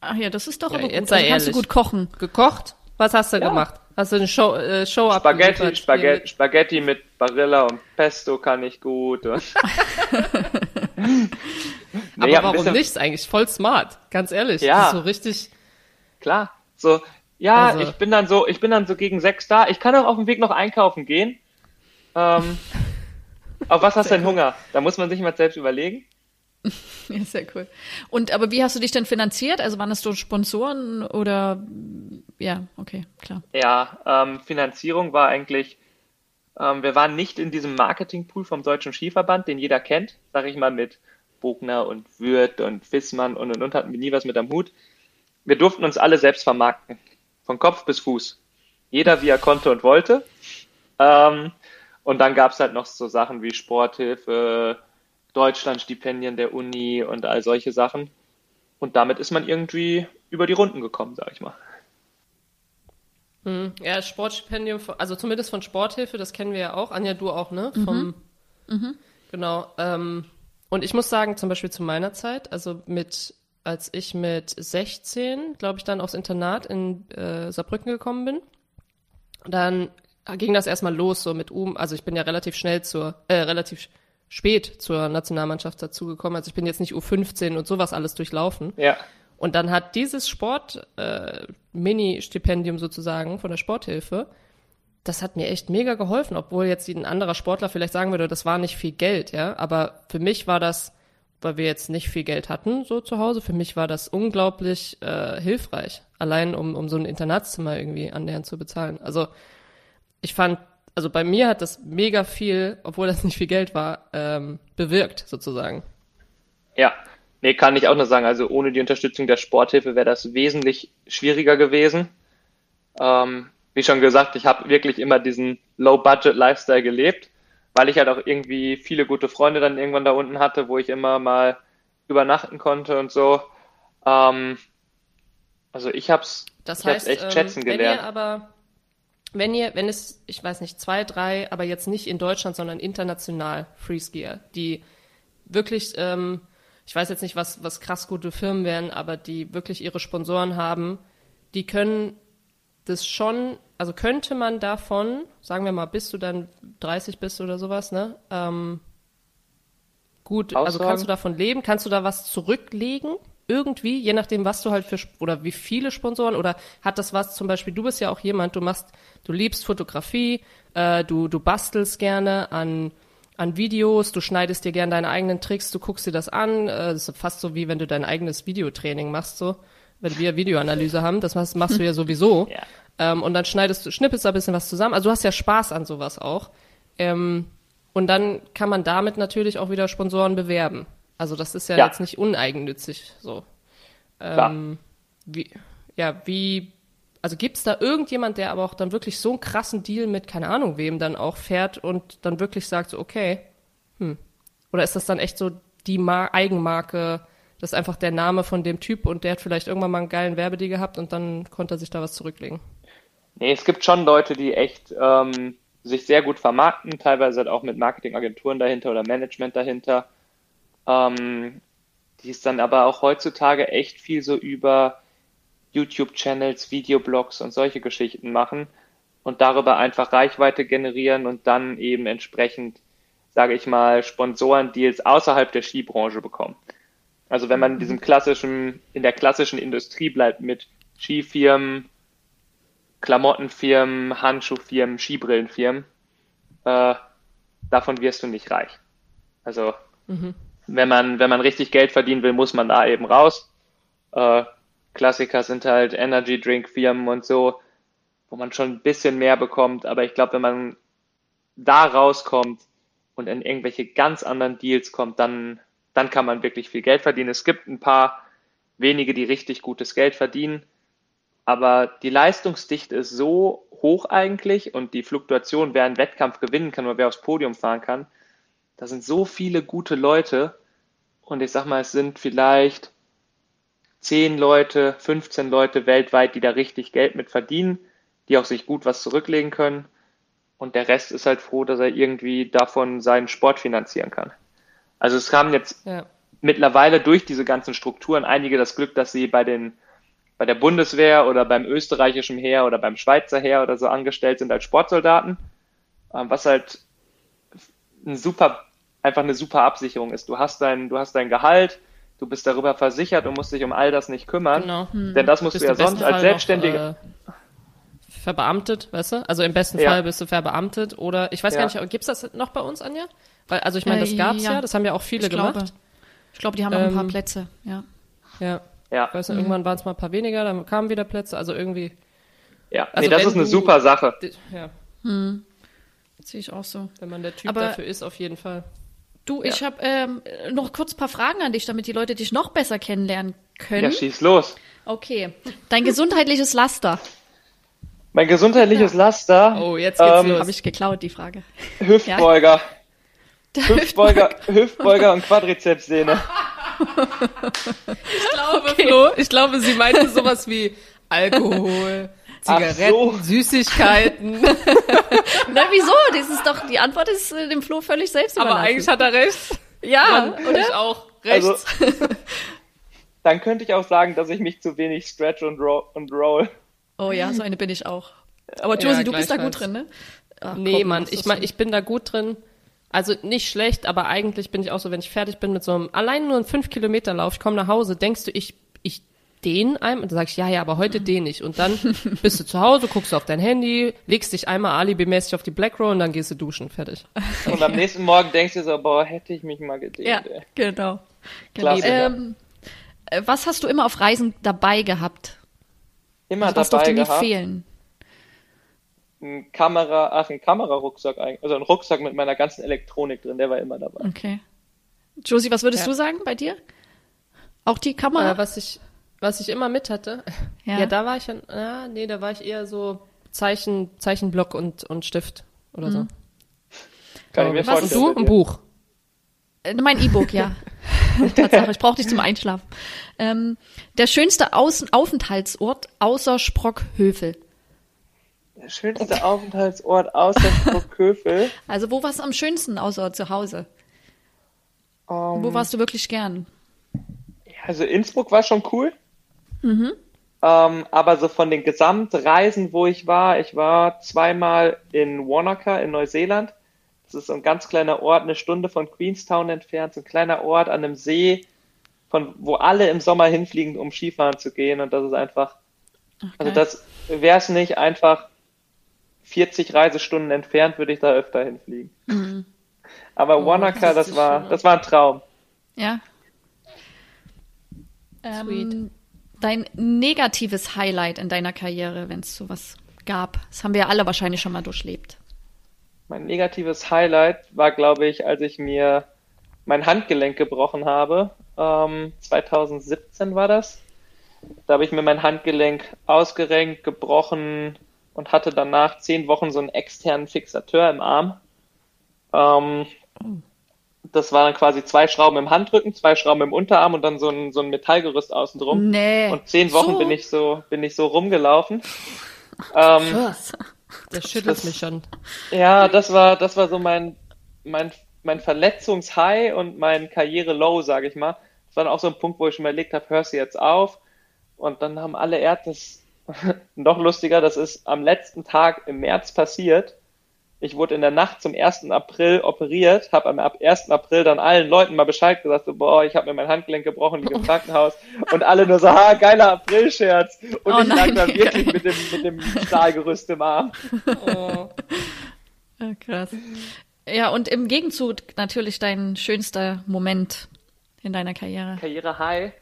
Ach ja, das ist doch ja, aber gut. Also kannst du gut kochen. Gekocht? Was hast du ja. gemacht? Hast du eine Show, äh, Show Spaghetti, Spaghetti, Spaghetti mit Barilla und Pesto kann ich gut. Und nee, Aber warum nicht? Ist eigentlich voll smart, ganz ehrlich. Ja. so richtig. Klar. So, ja, also. ich bin dann so, ich bin dann so gegen sechs da. Ich kann auch auf dem Weg noch einkaufen gehen. Ähm, auf was hast du denn Hunger? Da muss man sich mal selbst überlegen. Ja, sehr cool. Und aber wie hast du dich denn finanziert? Also waren das so Sponsoren oder ja, okay, klar. Ja, ähm, Finanzierung war eigentlich, ähm, wir waren nicht in diesem Marketingpool vom Deutschen Skiverband, den jeder kennt, sage ich mal, mit Bogner und Würth und Fissmann und und und hatten wir nie was mit am Hut. Wir durften uns alle selbst vermarkten, von Kopf bis Fuß. Jeder wie er konnte und wollte. Ähm, und dann gab es halt noch so Sachen wie Sporthilfe, Deutschlandstipendien der Uni und all solche Sachen. Und damit ist man irgendwie über die Runden gekommen, sag ich mal. Hm, ja, Sportstipendium, also zumindest von Sporthilfe, das kennen wir ja auch. Anja, du auch, ne? Mhm. Vom, mhm. Genau. Ähm, und ich muss sagen, zum Beispiel zu meiner Zeit, also mit als ich mit 16, glaube ich, dann aufs Internat in äh, Saarbrücken gekommen bin. Dann ging das erstmal los, so mit Um. Also ich bin ja relativ schnell zur, äh, relativ spät zur Nationalmannschaft dazugekommen. Also ich bin jetzt nicht U15 und sowas alles durchlaufen. Ja. Und dann hat dieses Sport, äh, Mini-Stipendium sozusagen von der Sporthilfe, das hat mir echt mega geholfen, obwohl jetzt ein anderer Sportler vielleicht sagen würde, das war nicht viel Geld, ja. Aber für mich war das, weil wir jetzt nicht viel Geld hatten, so zu Hause, für mich war das unglaublich äh, hilfreich. Allein um, um so ein Internatszimmer irgendwie annähernd zu bezahlen. Also ich fand, also bei mir hat das mega viel, obwohl das nicht viel Geld war, ähm, bewirkt, sozusagen. Ja, nee, kann ich auch nur sagen. Also ohne die Unterstützung der Sporthilfe wäre das wesentlich schwieriger gewesen. Ähm, wie schon gesagt, ich habe wirklich immer diesen Low-Budget-Lifestyle gelebt, weil ich halt auch irgendwie viele gute Freunde dann irgendwann da unten hatte, wo ich immer mal übernachten konnte und so. Ähm, also ich habe es echt ähm, schätzen wenn gelernt. Ihr aber, wenn ihr, wenn es, ich weiß nicht, zwei, drei, aber jetzt nicht in Deutschland, sondern international Freeskier, die wirklich, ähm, ich weiß jetzt nicht, was, was krass gute Firmen wären, aber die wirklich ihre Sponsoren haben, die können das schon, also könnte man davon, sagen wir mal, bis du dann 30 bist oder sowas, ne? Ähm, gut, also Aussagen? kannst du davon leben? Kannst du da was zurücklegen? Irgendwie, je nachdem, was du halt für, oder wie viele Sponsoren, oder hat das was, zum Beispiel, du bist ja auch jemand, du machst, du liebst Fotografie, äh, du, du bastelst gerne an, an Videos, du schneidest dir gerne deine eigenen Tricks, du guckst dir das an, äh, das ist fast so wie wenn du dein eigenes Videotraining machst, so, wenn wir Videoanalyse haben, das machst, machst du ja sowieso. Ja. Ähm, und dann schneidest du, schnippelst da ein bisschen was zusammen. Also du hast ja Spaß an sowas auch. Ähm, und dann kann man damit natürlich auch wieder Sponsoren bewerben. Also das ist ja, Ja. jetzt nicht uneigennützig so. Ähm, wie, ja, wie, also gibt's da irgendjemand, der aber auch dann wirklich so einen krassen Deal mit, keine Ahnung wem, dann auch fährt und dann wirklich sagt so, okay, hm. Oder ist das dann echt so die Mar Eigenmarke, das ist einfach der Name von dem Typ und der hat vielleicht irgendwann mal einen geilen Werbedeal gehabt und dann konnte er sich da was zurücklegen. Nee, es gibt schon Leute, die echt ähm, sich sehr gut vermarkten, teilweise halt auch mit Marketingagenturen dahinter oder Management dahinter. Ähm, die es dann aber auch heutzutage echt viel so über YouTube-Channels, Videoblogs und solche Geschichten machen und darüber einfach Reichweite generieren und dann eben entsprechend, sage ich mal, Sponsorendeals außerhalb der Skibranche bekommen. Also wenn man in diesem klassischen, in der klassischen Industrie bleibt mit Skifirmen, Klamottenfirmen, Handschuhfirmen, Skibrillenfirmen, äh, davon wirst du nicht reich. Also wenn man wenn man richtig Geld verdienen will, muss man da eben raus. Äh, Klassiker sind halt Energy Drink Firmen und so, wo man schon ein bisschen mehr bekommt. Aber ich glaube, wenn man da rauskommt und in irgendwelche ganz anderen Deals kommt, dann dann kann man wirklich viel Geld verdienen. Es gibt ein paar wenige, die richtig gutes Geld verdienen. Aber die Leistungsdichte ist so hoch eigentlich und die Fluktuation, wer einen Wettkampf gewinnen kann oder wer aufs Podium fahren kann, da sind so viele gute Leute und ich sag mal, es sind vielleicht 10 Leute, 15 Leute weltweit, die da richtig Geld mit verdienen, die auch sich gut was zurücklegen können und der Rest ist halt froh, dass er irgendwie davon seinen Sport finanzieren kann. Also es haben jetzt Ja. mittlerweile durch diese ganzen Strukturen einige das Glück, dass sie bei den bei der Bundeswehr oder beim österreichischen Heer oder beim Schweizer Heer oder so angestellt sind als Sportsoldaten, ähm, was halt ein super, einfach eine super Absicherung ist. Du hast dein, du hast dein Gehalt, du bist darüber versichert und musst dich um all das nicht kümmern. Genau. Denn das musst Bist du ja sonst als Selbstständiger. Noch, äh, verbeamtet, weißt du? Also im besten Ja. Fall bist du verbeamtet oder ich weiß Ja. gar nicht, gibt's das noch bei uns, Anja? Weil, also ich meine, das Äh, gab's ja. ja. das haben ja auch viele ich glaube, gemacht. ich glaube, die haben noch ein paar Ähm, Plätze, ja. Ja. ja, Weißt du, irgendwann waren es mal ein paar weniger, dann kamen wieder Plätze, also irgendwie. ja. also nee, das ist eine du- super Sache. Ja, Sehe ich auch so. wenn man der Typ Aber- dafür ist, auf jeden Fall. Du, ich habe ähm, noch kurz ein paar Fragen an dich, damit die Leute dich noch besser kennenlernen können. Ja, schieß los. okay. Dein gesundheitliches Laster. Mein gesundheitliches Laster, Oh, jetzt geht's Ähm, los. Habe ich geklaut, die Frage. Hüftbeuger, Hüftbeuger, Hüftbeuger und Quadrizepssehne. Ich glaube, Flo, ich glaube, sie meinte sowas wie Alkohol, Zigaretten, so. Süßigkeiten. Na, wieso? Das ist doch, die Antwort ist äh, dem Flo völlig selbst Aber eigentlich hat er recht. ja, Und ich auch Also, rechts. dann könnte ich auch sagen, dass ich mich zu wenig stretch und, roll. Und roll. Oh ja, so eine bin ich auch. Aber Josie, Ja, du bist da gut drin, ne? Ach, Nee, komm, Mann, ich mein, ich bin da gut drin. Also nicht schlecht, aber eigentlich bin ich auch so, wenn ich fertig bin mit so einem, allein nur einen 5 Kilometer Lauf, ich komme nach Hause, denkst du, ich, einem? Und dann sag ich, ja, ja, aber heute dehn ich. Und dann bist du zu Hause, guckst du auf dein Handy, legst dich einmal alibimäßig auf die Black Roll und dann gehst du duschen, fertig. Und am nächsten Morgen denkst du so, boah, hätte ich mich mal gedehnt. Ja, ey. genau. Klasse. Ähm, äh, was hast du immer auf Reisen dabei gehabt? Immer Also was dabei durfte nie gehabt. fehlen? Ein Kamera, ach, ein Kamerarucksack eigentlich. Also ein Rucksack mit meiner ganzen Elektronik drin, der war immer dabei. Okay. Josie, was würdest Ja. du sagen bei dir? Auch die Kamera? Äh, was ich, was ich immer mit hatte. Ja. Ja, da war ich, ja, ah, nee, da war ich eher so Zeichen, Zeichenblock und, und Stift oder so. Kann ich mir Mhm. Was- Und vorstellen. du? Ein. Buch. Äh, Mein E-Book, ja. Tatsache, ich brauche dich zum Einschlafen. Ähm, der schönste Außen Aufenthaltsort außer Sprockhövel. Der schönste Aufenthaltsort außer Sprockhövel. Also wo warst du am schönsten außer zu Hause? Ähm, Wo warst du wirklich gern? Also Innsbruck war schon cool. Mhm. Ähm, aber so von den Gesamtreisen, wo ich war, ich war zweimal in Wanaka in Neuseeland. Das ist so ein ganz kleiner Ort, eine Stunde von Queenstown entfernt, so ein kleiner Ort an einem See, von wo alle im Sommer hinfliegen, um Skifahren zu gehen. Und das ist einfach, also geil. das wäre es nicht einfach 40 Reisestunden entfernt, würde ich da öfter hinfliegen. Aber Oh, Wanaka, das das war, schön. das war ein Traum. Ja. Ähm, Sweet. Dein negatives Highlight in deiner Karriere, wenn es sowas gab. Das haben wir ja alle wahrscheinlich schon mal durchlebt. Mein negatives Highlight war, glaube ich, als ich mir mein Handgelenk gebrochen habe. Ähm, 2017 war das. Da habe ich mir mein Handgelenk ausgerenkt, gebrochen und hatte danach zehn Wochen so einen externen Fixateur im Arm. Ähm, das waren dann quasi zwei Schrauben im Handrücken, zwei Schrauben im Unterarm und dann so ein, so ein Metallgerüst außen drum. Nee. Und zehn Wochen So? bin ich so, bin ich so rumgelaufen. Ähm, Was? Der schüttelt Das- mich schon. Ja, das war, das war so mein, mein, mein Verletzungshigh und mein Karriere-Low, sage ich mal. Das war dann auch so ein Punkt, wo ich schon überlegt habe, hörst du jetzt auf? Und dann haben alle Ärzte, das noch lustiger, das ist am letzten Tag im März passiert. Ich wurde in der Nacht zum 1. April operiert, habe am ab 1. April dann allen Leuten mal Bescheid gesagt, so, boah, ich habe mir mein Handgelenk gebrochen, liege im Krankenhaus. Und alle nur so, ha, geiler Aprilscherz. Und Oh ich lag dann wirklich mit dem, mit dem Stahlgerüst im Arm. Oh. Ja, krass. Ja, und im Gegenzug natürlich dein schönster Moment in deiner Karriere. Karriere High. Ähm,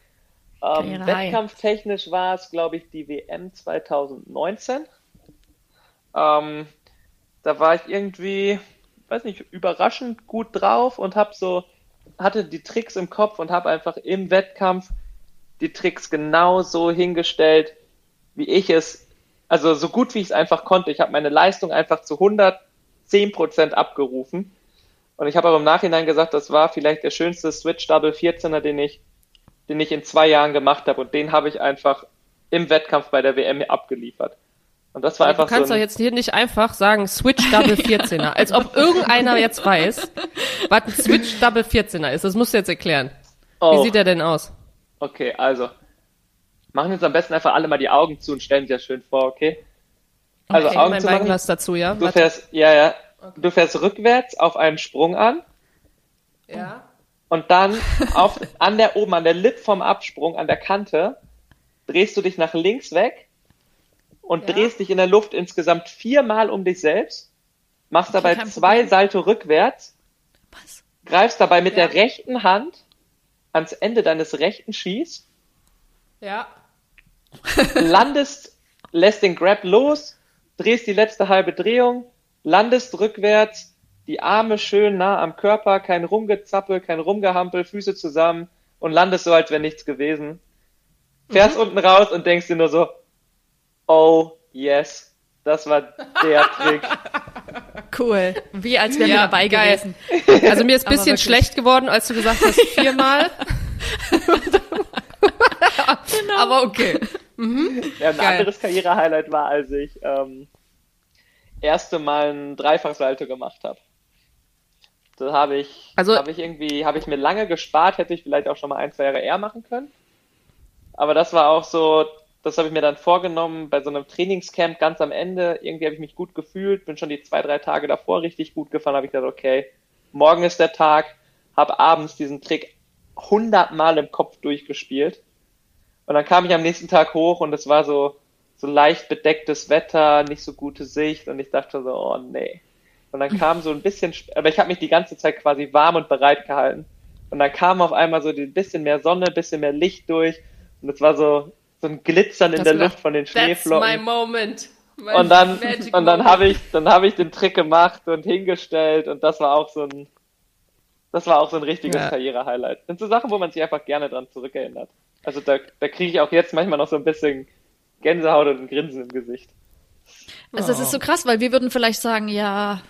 Karriere High. Wettkampftechnisch war es, glaube ich, die WM 2019. Ähm, da war ich irgendwie, weiß nicht, überraschend gut drauf und habe so, hatte die Tricks im Kopf und habe einfach im Wettkampf die Tricks genau so hingestellt, wie ich es, also so gut wie ich es einfach konnte. Ich habe meine Leistung einfach zu 110 Prozent abgerufen. Und ich habe aber im Nachhinein gesagt, das war vielleicht der schönste Switch Double 14er, den ich, den ich in zwei Jahren gemacht habe. Und den habe ich einfach im Wettkampf bei der WM abgeliefert. Und das war Du einfach kannst so doch ein, jetzt hier nicht einfach sagen Switch Double 14er, als ob irgendeiner jetzt weiß, was ein Switch Double 14er ist. Das musst du jetzt erklären. Wie oh, sieht der denn aus? okay, also. Machen jetzt am besten einfach alle mal die Augen zu und stellen sich das schön vor, okay? Also Okay, Augen mein zu machen. Dazu, ja? Du Warte. fährst, ja, ja. Du fährst rückwärts auf einen Sprung an Ja. und dann auf, an der, oben an der Lip vom Absprung, an der Kante, drehst du dich nach links weg und Ja. drehst dich in der Luft insgesamt viermal um dich selbst, machst dabei zwei. Salto rückwärts, Was? greifst dabei mit Ja. der rechten Hand ans Ende deines rechten Skis, Ja. landest, lässt den Grab los, drehst die letzte halbe Drehung, landest rückwärts, die Arme schön nah am Körper, kein Rumgezappel, kein Rumgehampel, Füße zusammen und landest so, als wäre nichts gewesen. Fährst unten raus und denkst dir nur so, oh yes, das war der Trick. Cool. Wie als wären wir Ja, dabei geil. gewesen. Also mir ist ein bisschen schlecht geworden, als du gesagt hast, viermal. Aber okay. Ja, ein Geil. anderes Karriere-Highlight war, als ich ähm, erste Mal ein Dreifachsalto gemacht habe. Das habe ich, Also- habe ich irgendwie, habe ich mir lange gespart, hätte ich vielleicht auch schon mal ein, zwei Jahre eher machen können. Aber das war auch so, das habe ich mir dann vorgenommen bei so einem Trainingscamp ganz am Ende. Irgendwie habe ich mich gut gefühlt, bin schon die zwei, drei Tage davor richtig gut gefahren, habe ich gedacht, okay, morgen ist der Tag, habe abends diesen Trick hundertmal im Kopf durchgespielt. Und dann kam ich am nächsten Tag hoch und es war so, so leicht bedecktes Wetter, nicht so gute Sicht und ich dachte so, oh nee. Und dann kam so ein bisschen, aber ich habe mich die ganze Zeit quasi warm und bereit gehalten. Und dann kam auf einmal so ein bisschen mehr Sonne, bisschen mehr Licht durch und es war so, so ein Glitzern in das der Luft von den Schneeflocken. That's my moment. My und dann, und dann habe ich, dann habe ich den Trick gemacht und hingestellt und das war auch so ein, das war auch so ein richtiges ja. Karriere-Highlight. Das sind so Sachen, wo man sich einfach gerne dran zurückerinnert. Also da, da kriege ich auch jetzt manchmal noch so ein bisschen Gänsehaut und ein Grinsen im Gesicht. Also das ist so krass, weil wir würden vielleicht sagen, ja,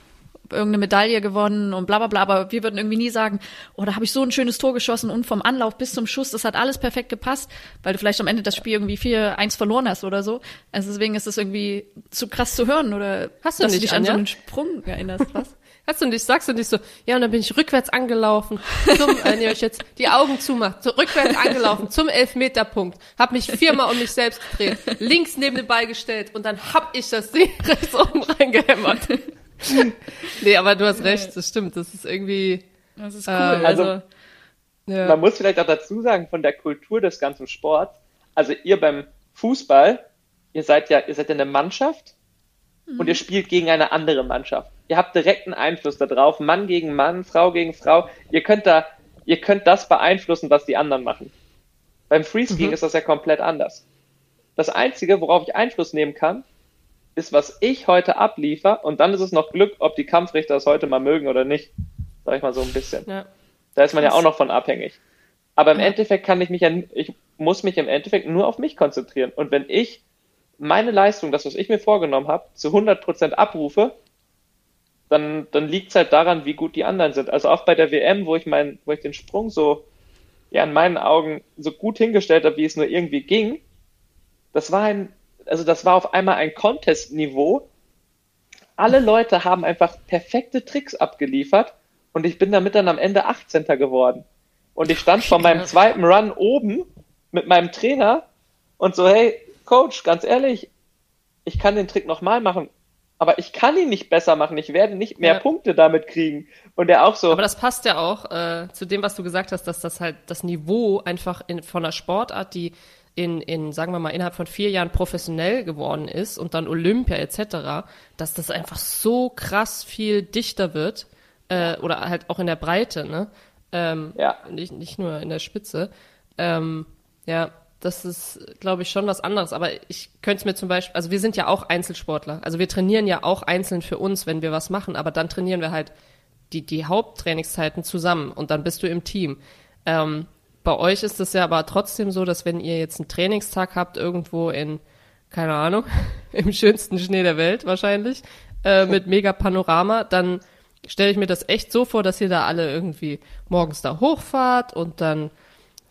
irgendeine Medaille gewonnen und bla bla bla, aber wir würden irgendwie nie sagen, oh, da habe ich so ein schönes Tor geschossen und vom Anlauf bis zum Schuss, das hat alles perfekt gepasst, weil du vielleicht am Ende das Spiel irgendwie 4-1 verloren hast oder so. Also deswegen ist es irgendwie zu krass zu hören oder hast du dass nicht, du dich Anja? an so einen Sprung erinnerst, was? Hast du nicht, sagst du nicht so, ja, und dann bin ich rückwärts angelaufen, zum, wenn ihr euch jetzt die Augen zumacht, so rückwärts angelaufen zum Elfmeterpunkt, hab mich viermal um mich selbst gedreht, links neben den Ball gestellt und dann hab ich das Ding rechts oben reingehämmert. Nee, aber du hast recht, das stimmt, das ist irgendwie. Das ist cool. Äh, also, also ja. man muss vielleicht auch dazu sagen, von der Kultur des ganzen Sports, also ihr beim Fußball, ihr seid ja, ihr seid ja eine Mannschaft mhm. und ihr spielt gegen eine andere Mannschaft. Ihr habt direkten Einfluss darauf, Mann gegen Mann, Frau gegen Frau. Ihr könnt da, ihr könnt das beeinflussen, was die anderen machen. Beim Freeskiing mhm. ist das ja komplett anders. Das Einzige, worauf ich Einfluss nehmen kann, ist, was ich heute abliefer und dann ist es noch Glück, ob die Kampfrichter es heute mal mögen oder nicht. Sag ich mal so ein bisschen. Ja. Da ist man ja auch noch von abhängig. Aber im ja. Endeffekt kann ich mich ja, ich muss mich im Endeffekt nur auf mich konzentrieren. Und wenn ich meine Leistung, das, was ich mir vorgenommen habe, zu 100% abrufe, dann, dann liegt es halt daran, wie gut die anderen sind. Also auch bei der WM, wo ich mein, wo ich den Sprung so, ja, in meinen Augen so gut hingestellt habe, wie es nur irgendwie ging, das war ein also das war auf einmal ein Contest-Niveau. Alle Leute haben einfach perfekte Tricks abgeliefert und ich bin damit dann am Ende 18. geworden. Und ich stand vor meinem zweiten Run oben mit meinem Trainer und so, hey, Coach, ganz ehrlich, ich kann den Trick nochmal machen, aber ich kann ihn nicht besser machen. Ich werde nicht mehr ja. Punkte damit kriegen. Und er auch so. Aber das passt ja auch äh, zu dem, was du gesagt hast, dass das halt das Niveau einfach in, von einer Sportart, die in, in, sagen wir mal, innerhalb von vier Jahren professionell geworden ist und dann Olympia etc., dass das einfach so krass viel dichter wird äh, oder halt auch in der Breite, ne? Ähm, ja. Nicht, nicht nur in der Spitze. Ähm, ja, das ist, glaube ich, schon was anderes. Aber ich könnte es mir zum Beispiel, also wir sind ja auch Einzelsportler. Also wir trainieren ja auch einzeln für uns, wenn wir was machen, aber dann trainieren wir halt die, die Haupttrainingszeiten zusammen und dann bist du im Team. Ähm, bei euch ist es ja aber trotzdem so, dass wenn ihr jetzt einen Trainingstag habt, irgendwo in, keine Ahnung, im schönsten Schnee der Welt wahrscheinlich, äh, mit mega Panorama, dann stelle ich mir das echt so vor, dass ihr da alle irgendwie morgens da hochfahrt und dann,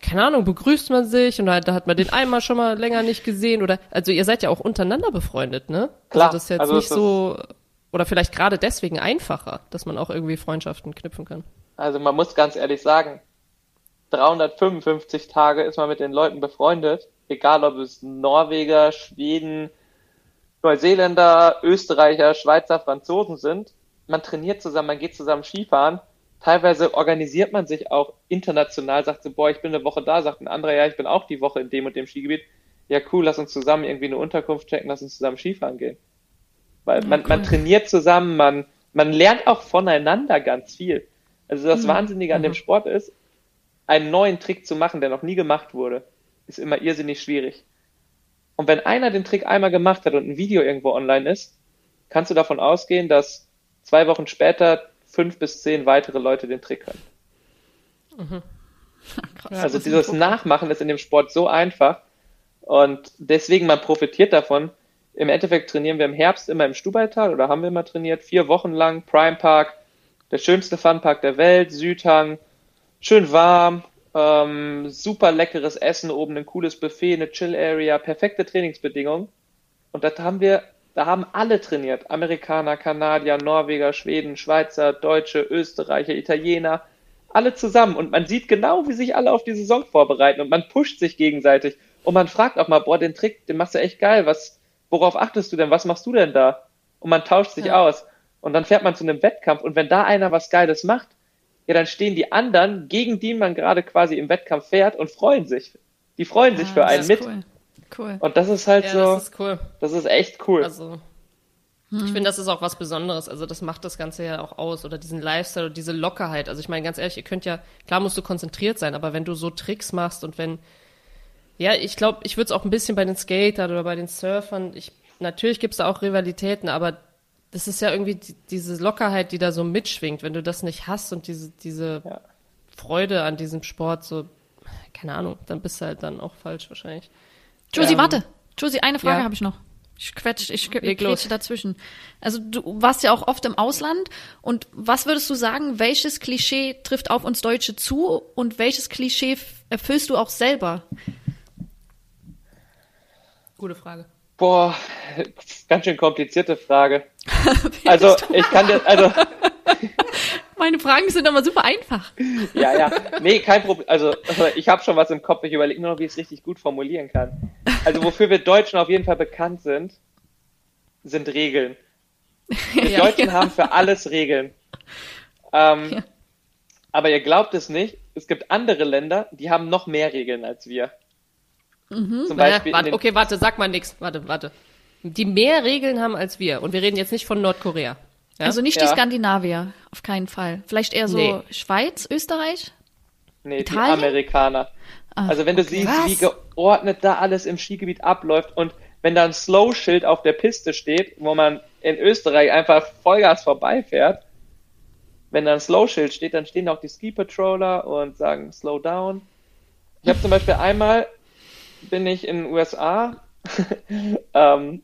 keine Ahnung, begrüßt man sich und da, da hat man den einmal schon mal länger nicht gesehen oder, also ihr seid ja auch untereinander befreundet, ne? Klar. Also das ist jetzt also nicht so, oder vielleicht gerade deswegen einfacher, dass man auch irgendwie Freundschaften knüpfen kann. Also man muss ganz ehrlich sagen, 355 Tage ist man mit den Leuten befreundet, egal ob es Norweger, Schweden, Neuseeländer, Österreicher, Schweizer, Franzosen sind. Man trainiert zusammen, man geht zusammen Skifahren. Teilweise organisiert man sich auch international, sagt so, boah, ich bin eine Woche da, sagt ein anderer, ja, ich bin auch die Woche in dem und dem Skigebiet. Ja, cool, lass uns zusammen irgendwie eine Unterkunft checken, lass uns zusammen Skifahren gehen. Weil man, man trainiert zusammen, man, man lernt auch voneinander ganz viel. Also das mhm. Wahnsinnige an dem mhm. Sport ist, einen neuen Trick zu machen, der noch nie gemacht wurde, ist immer irrsinnig schwierig. Und wenn einer den Trick einmal gemacht hat und ein Video irgendwo online ist, kannst du davon ausgehen, dass zwei Wochen später fünf bis zehn weitere Leute den Trick können. Mhm. Krass, also dieses Nachmachen ist in dem Sport so einfach und deswegen man profitiert davon. Im Endeffekt trainieren wir im Herbst immer im Stubaital oder haben wir immer trainiert, vier Wochen lang, Prime Park, der schönste Funpark der Welt, Südhang, schön warm, ähm, super leckeres Essen oben, ein cooles Buffet, eine Chill Area, perfekte Trainingsbedingungen. Und da haben wir, da haben alle trainiert. Amerikaner, Kanadier, Norweger, Schweden, Schweizer, Deutsche, Österreicher, Italiener, alle zusammen. Und man sieht genau, wie sich alle auf die Saison vorbereiten und man pusht sich gegenseitig. Und man fragt auch mal, boah, den Trick, den machst du echt geil. Was, worauf achtest du denn? Was machst du denn da? Und man tauscht sich Ja. aus. Und dann fährt man zu einem Wettkampf. Und wenn da einer was Geiles macht, ja, dann stehen die anderen, gegen die man gerade quasi im Wettkampf fährt und freuen sich. Die freuen sich Ah, für das einen ist mit. Cool. cool. Und das ist halt Ja, so, das ist cool. das ist echt cool. Also, ich finde, das ist auch was Besonderes. Also, das macht das Ganze ja auch aus. Oder diesen Lifestyle oder diese Lockerheit. Also, ich meine, ganz ehrlich, ihr könnt ja, klar musst du konzentriert sein, aber wenn du so Tricks machst und wenn, ja, ich glaube, ich würde es auch ein bisschen bei den Skatern oder bei den Surfern, ich, natürlich gibt's da auch Rivalitäten, aber das ist ja irgendwie die, diese Lockerheit, die da so mitschwingt. Wenn du das nicht hast und diese, diese Ja. Freude an diesem Sport, so, keine Ahnung, dann bist du halt dann auch falsch wahrscheinlich. Josie, Ähm, warte. Josie, eine Frage ja. habe ich noch. Ich quetsch, ich, quetsche dazwischen. Also du warst ja auch oft im Ausland und was würdest du sagen, welches Klischee trifft auf uns Deutsche zu und welches Klischee erfüllst du auch selber? Gute Frage. Boah, ganz schön komplizierte Frage. Also, ich kann dir, also, Meine Fragen sind aber super einfach. ja, ja, nee, kein Problem. Also, ich habe schon was im Kopf. Ich überlege nur noch, wie ich es richtig gut formulieren kann. Also, wofür wir Deutschen auf jeden Fall bekannt sind, sind Regeln. Wir Ja. Deutschen haben für alles Regeln. Ähm, Ja. Aber ihr glaubt es nicht, es gibt andere Länder, die haben noch mehr Regeln als wir. Zum Naja, Beispiel in warte, okay, warte, sag mal nix. Warte, warte. Die mehr Regeln haben als wir. Und wir reden jetzt nicht von Nordkorea. Ja? Also nicht die Ja. Skandinavier, auf keinen Fall. Vielleicht eher so Nee. Schweiz, Österreich? Nee, Italien? die Amerikaner. Ah, also wenn du okay. siehst, Was? wie geordnet da alles im Skigebiet abläuft und wenn da ein Slow-Schild auf der Piste steht, wo man in Österreich einfach Vollgas vorbeifährt, wenn da ein Slow-Schild steht, dann stehen auch die Ski-Patroller und sagen Slow down. Ich habe zum Beispiel einmal, bin ich in den USA, ähm,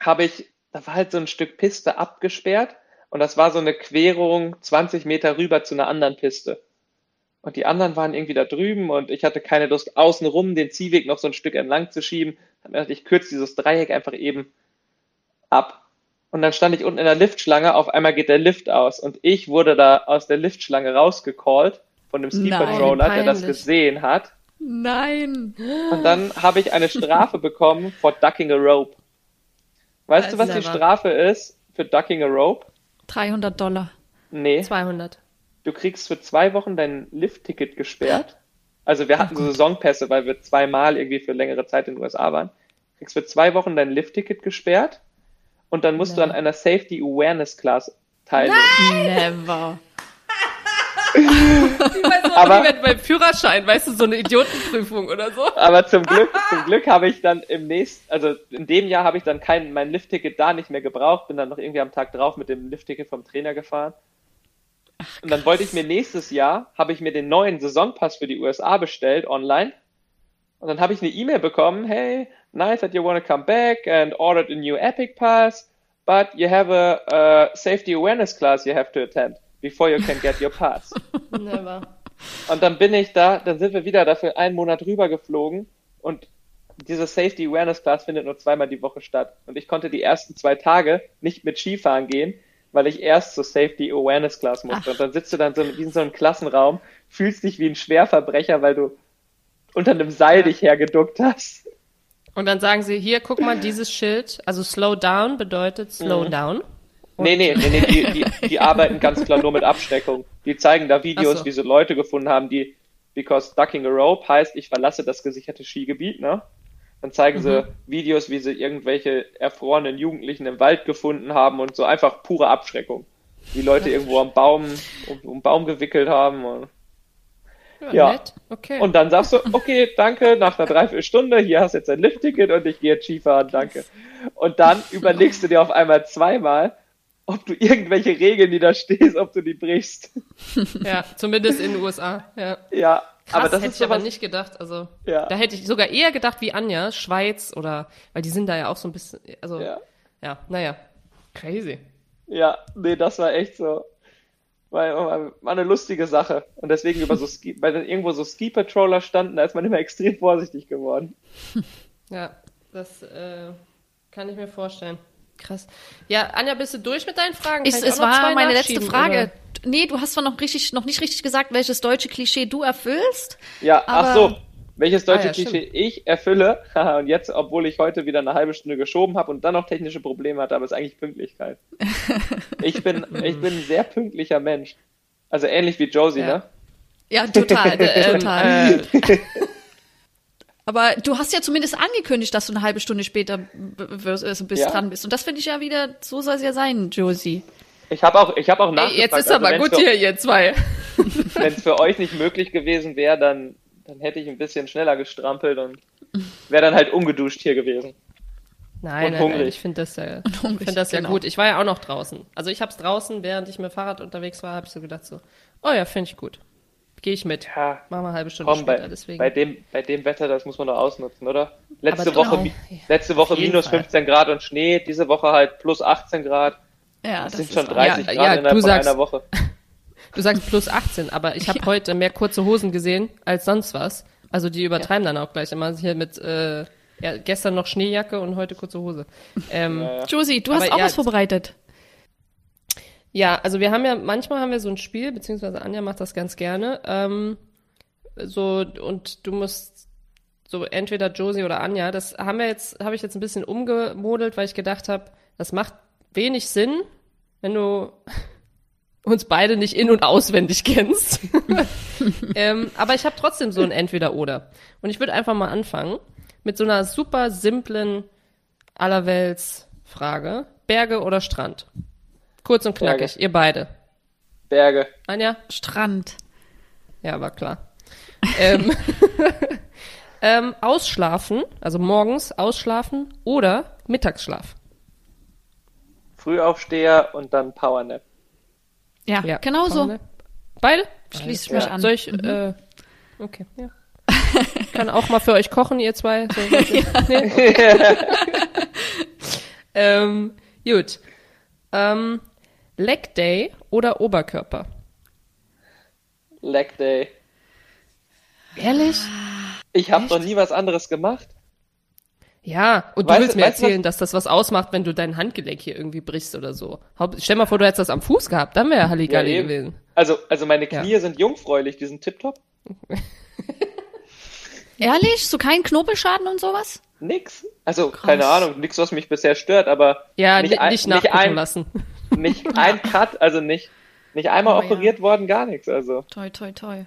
habe ich, da war halt so ein Stück Piste abgesperrt und das war so eine Querung 20 Meter rüber zu einer anderen Piste. Und die anderen waren irgendwie da drüben und ich hatte keine Lust, außenrum den Ziehweg noch so ein Stück entlang zu schieben. Mir gedacht, ich kürze dieses Dreieck einfach eben ab. Und dann stand ich unten in der Liftschlange, auf einmal geht der Lift aus und ich wurde da aus der Liftschlange rausgecallt von dem Ski Nein, Patroller, der das gesehen hat. Nein. Und dann habe ich eine Strafe bekommen for ducking a rope. Weißt du, was die Clever. Strafe ist für ducking a rope? 300 Dollar. Nee. 200. du kriegst für zwei Wochen dein Liftticket gesperrt. Also wir hatten so Saisonpässe, weil wir zweimal irgendwie für längere Zeit in den USA waren. Du kriegst für zwei Wochen dein Liftticket gesperrt und dann musst du an einer Safety Awareness Class teilnehmen. Never. Du, Aber- beim Führerschein, weißt du, so eine Idiotenprüfung oder so. Aber zum Glück, zum Glück habe ich dann im nächsten, also in dem Jahr habe ich dann kein, mein Liftticket da nicht mehr gebraucht, bin dann noch irgendwie am Tag drauf mit dem Liftticket vom Trainer gefahren. und dann wollte ich mir nächstes Jahr, habe ich mir den neuen Saisonpass für die USA bestellt online. Und dann habe ich eine E-Mail bekommen, hey, nice that you want to come back and ordered a new Epic Pass, but you have a, uh safety awareness class you have to attend before you can get your pass. Never. Und dann bin ich da, dann sind wir wieder dafür einen Monat rüber geflogen und diese Safety Awareness Class findet nur zweimal die Woche statt. Und ich konnte die ersten zwei Tage nicht mit Skifahren gehen, weil ich erst zur Safety Awareness Class musste. Ach. Und dann sitzt du dann so in so einem Klassenraum, fühlst dich wie ein Schwerverbrecher, weil du unter einem Seil Ja. dich hergeduckt hast. Und dann sagen sie, hier, guck mal, dieses Schild, also slow down bedeutet slow Mhm. down. Nee, nee, nee, nee, die, die, die arbeiten ganz klar nur mit Abschreckung. Die zeigen da Videos, so. wie sie Leute gefunden haben, die, because ducking a rope heißt, ich verlasse das gesicherte Skigebiet, ne? Dann zeigen sie Videos, wie sie irgendwelche erfrorenen Jugendlichen im Wald gefunden haben und so einfach pure Abschreckung. Die Leute irgendwo am Baum, um, um einen Baum gewickelt haben. Und, Ja, Ja. nett. Okay. und dann sagst du, okay, danke, nach einer Dreiviertelstunde, hier hast du jetzt ein Liftticket und ich gehe jetzt Skifahren, danke. Und dann überlegst du dir auf einmal zweimal, ob du irgendwelche Regeln, die da stehst, ob du die brichst. ja, zumindest in den USA. Ja. Ja, Krass, aber das hätte ich aber nicht gedacht. Also, Ja. da hätte ich sogar eher gedacht wie Anja, Schweiz oder, weil die sind da ja auch so ein bisschen, also, ja, Ja, naja. Crazy. ja, nee, das war echt so. War, war, war eine lustige Sache. Und deswegen über so Ski, weil dann irgendwo so Ski-Patroller standen, da ist man immer extrem vorsichtig geworden. Ja, das äh, kann ich mir vorstellen. Krass. Ja, Anja, bist du durch mit deinen Fragen? Ich, es war meine letzte Frage. oder? Nee, du hast zwar noch richtig, noch nicht richtig gesagt, welches deutsche Klischee du erfüllst. Ja, ach so. welches deutsche Ah, ja, Klischee ich erfülle. Und jetzt, obwohl ich heute wieder eine halbe Stunde geschoben habe und dann noch technische Probleme hatte, aber es ist eigentlich Pünktlichkeit. Ich bin, ich bin ein sehr pünktlicher Mensch. Also ähnlich wie Josie, Ja. ne? Ja, total, Ähm, total. Äh, Aber du hast ja zumindest angekündigt, dass du eine halbe Stunde später bist Ja. dran bist. Und das finde ich ja wieder, so soll es ja sein, Josie. Ich habe auch, ich habe auch ey, nachgefragt. jetzt ist also aber wenn's gut für, hier, ihr zwei. Wenn es für euch nicht möglich gewesen wäre, dann, dann hätte ich ein bisschen schneller gestrampelt und wäre dann halt ungeduscht hier gewesen. Nein, Und nein, hungrig. nein, ich finde das ja, hungrig, finde das ja genau. gut. Ich war ja auch noch draußen. Also ich habe es draußen, während ich mit dem Fahrrad unterwegs war, habe ich so gedacht so, oh ja, finde ich gut. Gehe ich mit. Ja, Machen wir eine halbe Stunde komm, später, bei, deswegen. bei, dem, bei dem Wetter, das muss man doch ausnutzen, oder? Letzte Aber Woche, genau. letzte Woche minus Fall. 15 Grad und Schnee, diese Woche halt plus 18 Grad. Ja, Das, das sind ist schon wahr. 30 Ja, Grad ja, innerhalb sagst- einer Woche. Du sagst plus 18, aber ich habe heute mehr kurze Hosen gesehen als sonst was. Also die übertreiben dann auch gleich immer hier mit äh, ja, gestern noch Schneejacke und heute kurze Hose. Ähm, Ja, ja. Josie, du hast auch ja, was vorbereitet. Ja, also wir haben ja, manchmal haben wir so ein Spiel, beziehungsweise Anja macht das ganz gerne. Ähm, so, und du musst so entweder Josie oder Anja, das haben wir jetzt, habe ich jetzt ein bisschen umgemodelt, weil ich gedacht habe, das macht wenig Sinn, wenn du uns beide nicht in- und auswendig kennst. ähm, aber ich habe trotzdem so ein Entweder-Oder. Und ich würde einfach mal anfangen mit so einer super simplen Allerwelts-Frage. Berge oder Strand? Kurz und knackig, Berge. ihr beide. Berge. Anja? Strand. Ja, war klar. ähm, ähm, ausschlafen, also morgens ausschlafen oder Mittagsschlaf. Frühaufsteher und dann Powernap. Ja, Ja, genau so. Beide? Schließe ich Ja. mich an. Soll ich, äh, okay, ja. Kann auch mal für euch kochen, ihr zwei. So, nee. ähm, gut. Ähm, Leg Day oder Oberkörper? Leg Day. Ehrlich? Ich habe noch nie was anderes gemacht. Ja, und du Weißt willst du- mir weißt erzählen, dass das was ausmacht, wenn du dein Handgelenk hier irgendwie brichst oder so. Haupt- Stell mal vor, du hättest das am Fuß gehabt, dann wäre Halligalli Ja, eben. gewesen. Also, also meine Ja. Knie sind jungfräulich, die sind tipptopp. Ehrlich? So kein Knorpelschaden und sowas? Nix. Also, keine Ahnung, nix, was mich bisher stört, aber Ja, nicht, nicht, nicht nicht, nachgucken ein, lassen. Nicht ein Cut, also nicht, nicht einmal Oh, ja. operiert worden, gar nichts. Also. Toi, toi, toi.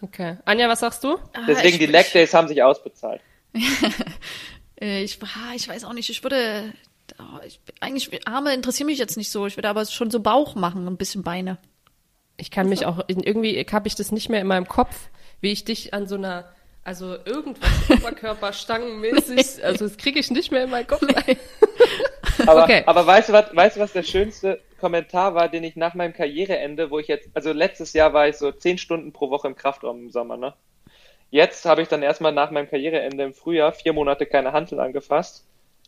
Okay. Anja, was sagst du? Deswegen, ich, die Leg Days haben sich ausbezahlt. Äh, ich, ah, ich weiß auch nicht, ich würde, oh, ich, eigentlich, Arme interessieren mich jetzt nicht so. Ich würde aber schon so Bauch machen, ein bisschen Beine. Ich kann mich auch, irgendwie habe ich das nicht mehr in meinem Kopf, wie ich dich an so einer, also irgendwas Oberkörperstangenmäßig, also das kriege ich nicht mehr in meinen Kopf rein. Aber, Okay. aber weißt du was, weißt du was der schönste Kommentar war, den ich nach meinem Karriereende, wo ich jetzt, also letztes Jahr war ich so zehn Stunden pro Woche im Kraftraum im Sommer, ne? Jetzt habe ich dann erstmal nach meinem Karriereende im Frühjahr vier Monate keine Hantel angefasst.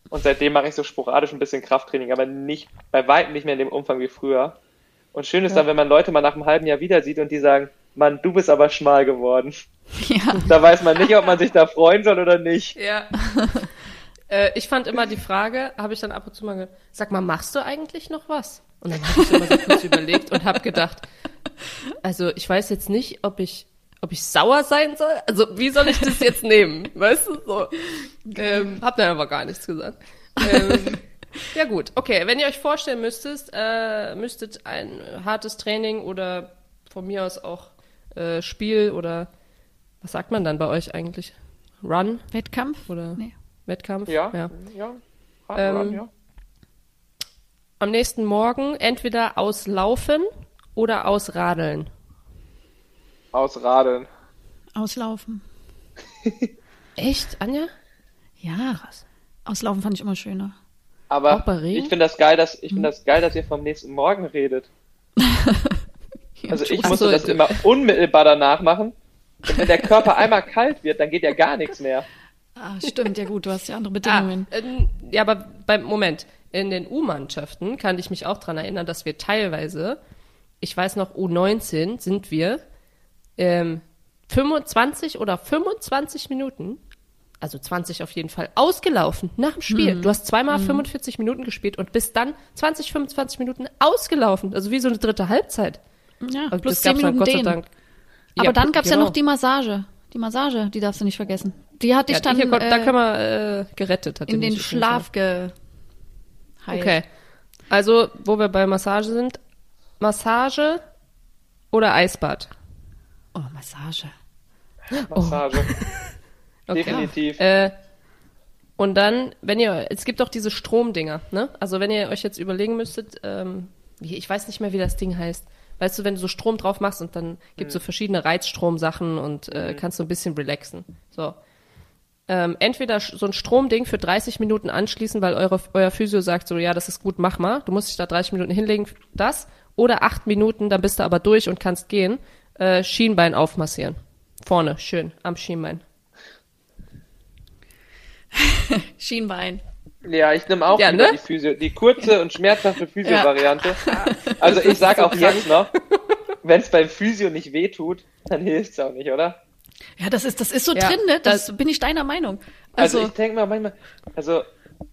Und seitdem mache ich so sporadisch ein bisschen Krafttraining, aber nicht, bei weitem nicht mehr in dem Umfang wie früher. Und schön ist dann, wenn man Leute mal nach einem halben Jahr wieder sieht und die sagen, Mann, du bist aber schmal geworden. Ja. Da weiß man nicht, ob man sich da freuen soll oder nicht. Ja. Äh, ich fand immer die Frage, habe ich dann ab und zu mal gesagt, sag mal, machst du eigentlich noch was? Und dann habe ich immer so kurz überlegt und habe gedacht, also ich weiß jetzt nicht, ob ich ob ich sauer sein soll. Also wie soll ich das jetzt nehmen? Weißt du so? Ähm, hab dann aber gar nichts gesagt. Ähm, ja gut, okay. Wenn ihr euch vorstellen müsstet, äh, müsstet ein hartes Training oder von mir aus auch äh, Spiel oder was sagt man dann bei euch eigentlich? Run Wettkampf? oder Nee. Wettkampf? Ja, ja. ja. Ähm, ja. Am nächsten Morgen entweder auslaufen oder ausradeln. Ausradeln. Auslaufen. Echt, Anja? Ja. Auslaufen fand ich immer schöner. Aber Auch bei Regen? ich finde das geil, dass ich finde das geil, dass ihr vom nächsten Morgen redet. Also ich musste so, das du- immer unmittelbar danach machen. Und wenn der Körper einmal kalt wird, dann geht ja gar nichts mehr. Ah, stimmt, ja gut, du hast ja andere Ah, Bedingungen. ähm, ja, aber beim Moment, in den U-Mannschaften kann ich mich auch dran erinnern, dass wir teilweise, ich weiß noch, U19 sind wir ähm, 25 oder 25 Minuten, also 20 auf jeden Fall, ausgelaufen nach dem Spiel. Du hast zweimal 45 Minuten gespielt und bist dann 20, 25 Minuten ausgelaufen. Also wie so eine dritte Halbzeit. Ja, Also plus das zehn gab's dann Minuten Gott sei. Dank. Aber Ja, dann gab's ja genau. noch die Massage. Die Massage, die darfst du nicht vergessen. Die hatte ich Ja, dann hier, kommt- da äh, können wir äh, gerettet. Hat in den. Schlaf geheilt. Okay. Also, wo wir bei Massage sind, Massage oder Eisbad? Oh, Massage. Massage. Oh. Okay. Definitiv. Äh, und dann, wenn ihr, es gibt auch diese Stromdinger, ne? Also wenn ihr euch jetzt überlegen müsstet, ähm, ich weiß nicht mehr, wie das Ding heißt. Weißt du, wenn du so Strom drauf machst und dann gibt's so verschiedene Reizstromsachen und äh, kannst so ein bisschen relaxen. So. Ähm, entweder so ein Stromding für 30 Minuten anschließen, weil eure, euer Physio sagt so, ja, das ist gut, mach mal. Du musst dich da 30 Minuten hinlegen, das. Oder 8 Minuten, dann bist du aber durch und kannst gehen. Äh, Schienbein aufmassieren. Vorne, schön, am Schienbein. Schienbein. Ja, ich nehme auch Ja, ne? die Physio, die kurze und schmerzhafte Physio-Variante. Also ich sag auch jetzt noch, wenn es beim Physio nicht wehtut, dann hilft's auch nicht, oder? Ja, das ist, das ist so Ja, drin, ne? Das, das- bin ich deiner Meinung. Also, Also, ich denke mal manchmal, also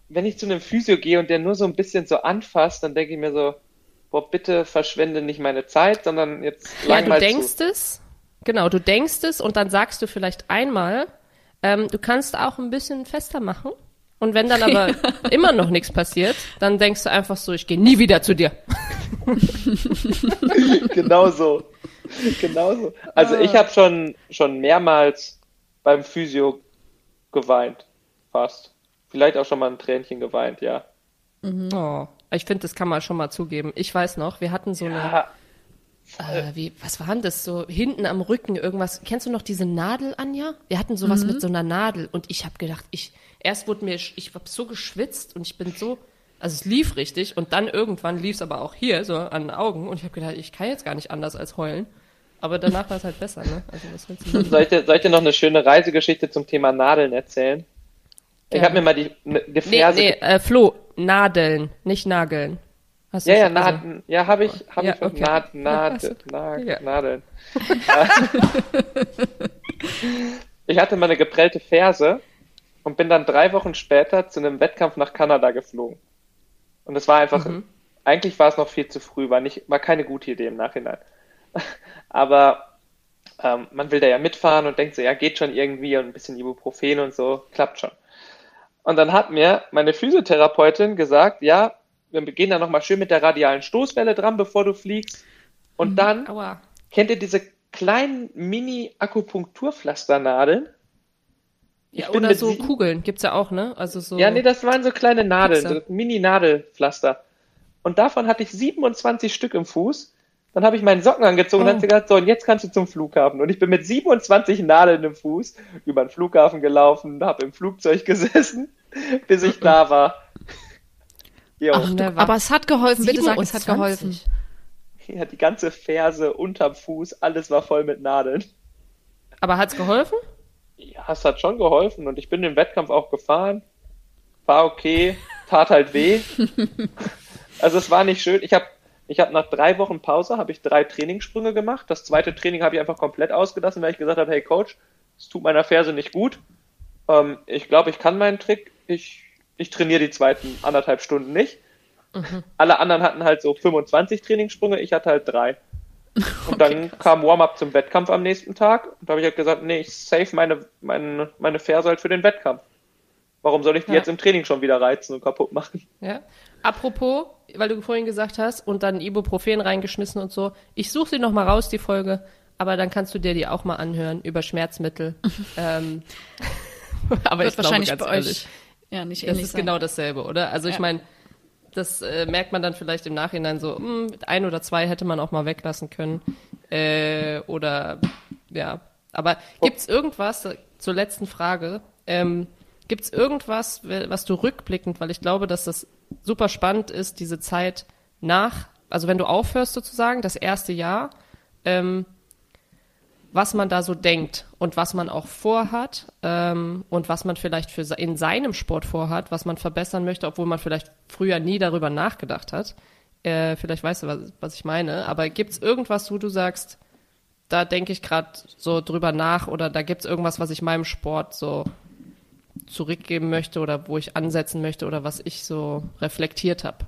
wenn ich zu einem Physio gehe und der nur so ein bisschen so anfasst, dann denke ich mir so, boah, bitte verschwende nicht meine Zeit, sondern jetzt Ja, du denkst zu. es, genau, du denkst es und dann sagst du vielleicht einmal, ähm, du kannst auch ein bisschen fester machen. Und wenn dann aber immer noch nichts passiert, dann denkst du einfach so, ich gehe nie wieder zu dir. genau so. Genau so. Also Ah. ich habe schon, schon mehrmals beim Physio geweint. Fast. Vielleicht auch schon mal ein Tränchen geweint, ja. Oh, ich finde, das kann man schon mal zugeben. Ich weiß noch, wir hatten so eine, Ja, äh, wie, was war denn das so, hinten am Rücken irgendwas. Kennst du noch diese Nadel, Anja? Wir hatten sowas mit so einer Nadel und ich habe gedacht, ich, erst wurde mir, ich habe so geschwitzt und ich bin so, also es lief richtig und dann irgendwann lief es aber auch hier, so an den Augen und ich habe gedacht, ich kann jetzt gar nicht anders als heulen. Aber danach war es halt besser, ne? Also was willst du sagen? soll, ich dir, soll ich dir noch eine schöne Reisegeschichte zum Thema Nadeln erzählen? Ich Gerne. habe mir mal die ne, die Nee, Ferse nee, äh, Flo, Nadeln, nicht Nageln. Hast du Ja, ja, schon- also- Nadeln. Ja, habe ich, habe Ja, ich okay. Nad, Ja, Nad. Na, Ja. Nadeln. ich hatte mal eine geprellte Ferse und bin dann drei Wochen später zu einem Wettkampf nach Kanada geflogen. Und es war einfach, Mhm. eigentlich war es noch viel zu früh, war nicht, war keine gute Idee im Nachhinein. Aber ähm, man will da ja mitfahren und denkt so, ja, geht schon irgendwie und ein bisschen Ibuprofen und so, klappt schon. Und dann hat mir meine Physiotherapeutin gesagt, ja, wir gehen da nochmal schön mit der radialen Stoßwelle dran, bevor du fliegst. Und dann, Aua. kennt ihr diese kleinen Mini-Akupunkturpflasternadeln? Ja, Ich bin oder so sie- Kugeln gibt's ja auch, ne? Also so. Ja, nee, das waren so kleine Nadeln, Pixar. so Mini-Nadelpflaster. Und davon hatte ich 27 Stück im Fuß. Dann habe ich meinen Socken angezogen und Oh. hat sie gesagt, so, und jetzt kannst du zum Flughafen. Und ich bin mit 27 Nadeln im Fuß über den Flughafen gelaufen, habe im Flugzeug gesessen, bis ich da war. Jo, ach, du, aber es hat geholfen. Bitte sag, es hat 27. geholfen. ja, die ganze Ferse unterm Fuß, alles war voll mit Nadeln. Aber hat's geholfen? Ja, es hat schon geholfen und ich bin den Wettkampf auch gefahren. War okay, tat halt weh. Also es war nicht schön. Ich habe ich hab nach drei Wochen Pause habe ich drei Trainingssprünge gemacht. Das zweite Training habe ich einfach komplett ausgelassen, weil ich gesagt habe, hey Coach, es tut meiner Ferse nicht gut. Ähm, ich glaube, ich kann meinen Trick. Ich, ich trainiere die zweiten anderthalb Stunden nicht. Alle anderen hatten halt so 25 Trainingssprünge, ich hatte halt drei. Und dann kam Warm-up zum Wettkampf am nächsten Tag. Und da habe ich halt gesagt, nee, ich save meine, meine, meine Ferse halt für den Wettkampf. Warum soll ich die Ja. jetzt im Training schon wieder reizen und kaputt machen? Ja. Apropos, weil du vorhin gesagt hast und dann Ibuprofen reingeschmissen und so. Ich suche sie noch mal raus, die Folge. Aber dann kannst du dir die auch mal anhören über Schmerzmittel. ähm, aber Wird ich wahrscheinlich glaube, ganz bei ehrlich, euch ja nicht Das ist sein. genau dasselbe, oder? Also ich Ja. meine, das äh, merkt man dann vielleicht im Nachhinein so, hm, ein oder zwei hätte man auch mal weglassen können. Äh, oder ja. Aber gibt's irgendwas, zur letzten Frage, ähm, gibt's irgendwas, we- was du rückblickend, weil ich glaube, dass das super spannend ist, diese Zeit nach, also wenn du aufhörst sozusagen, das erste Jahr, ähm, was man da so denkt und was man auch vorhat ähm, und was man vielleicht für in seinem Sport vorhat, was man verbessern möchte, obwohl man vielleicht früher nie darüber nachgedacht hat. Äh, vielleicht weißt du, was, was ich meine. Aber gibt's irgendwas, wo du sagst, da denke ich gerade so drüber nach oder da gibt's irgendwas, was ich meinem Sport so zurückgeben möchte oder wo ich ansetzen möchte oder was ich so reflektiert habe.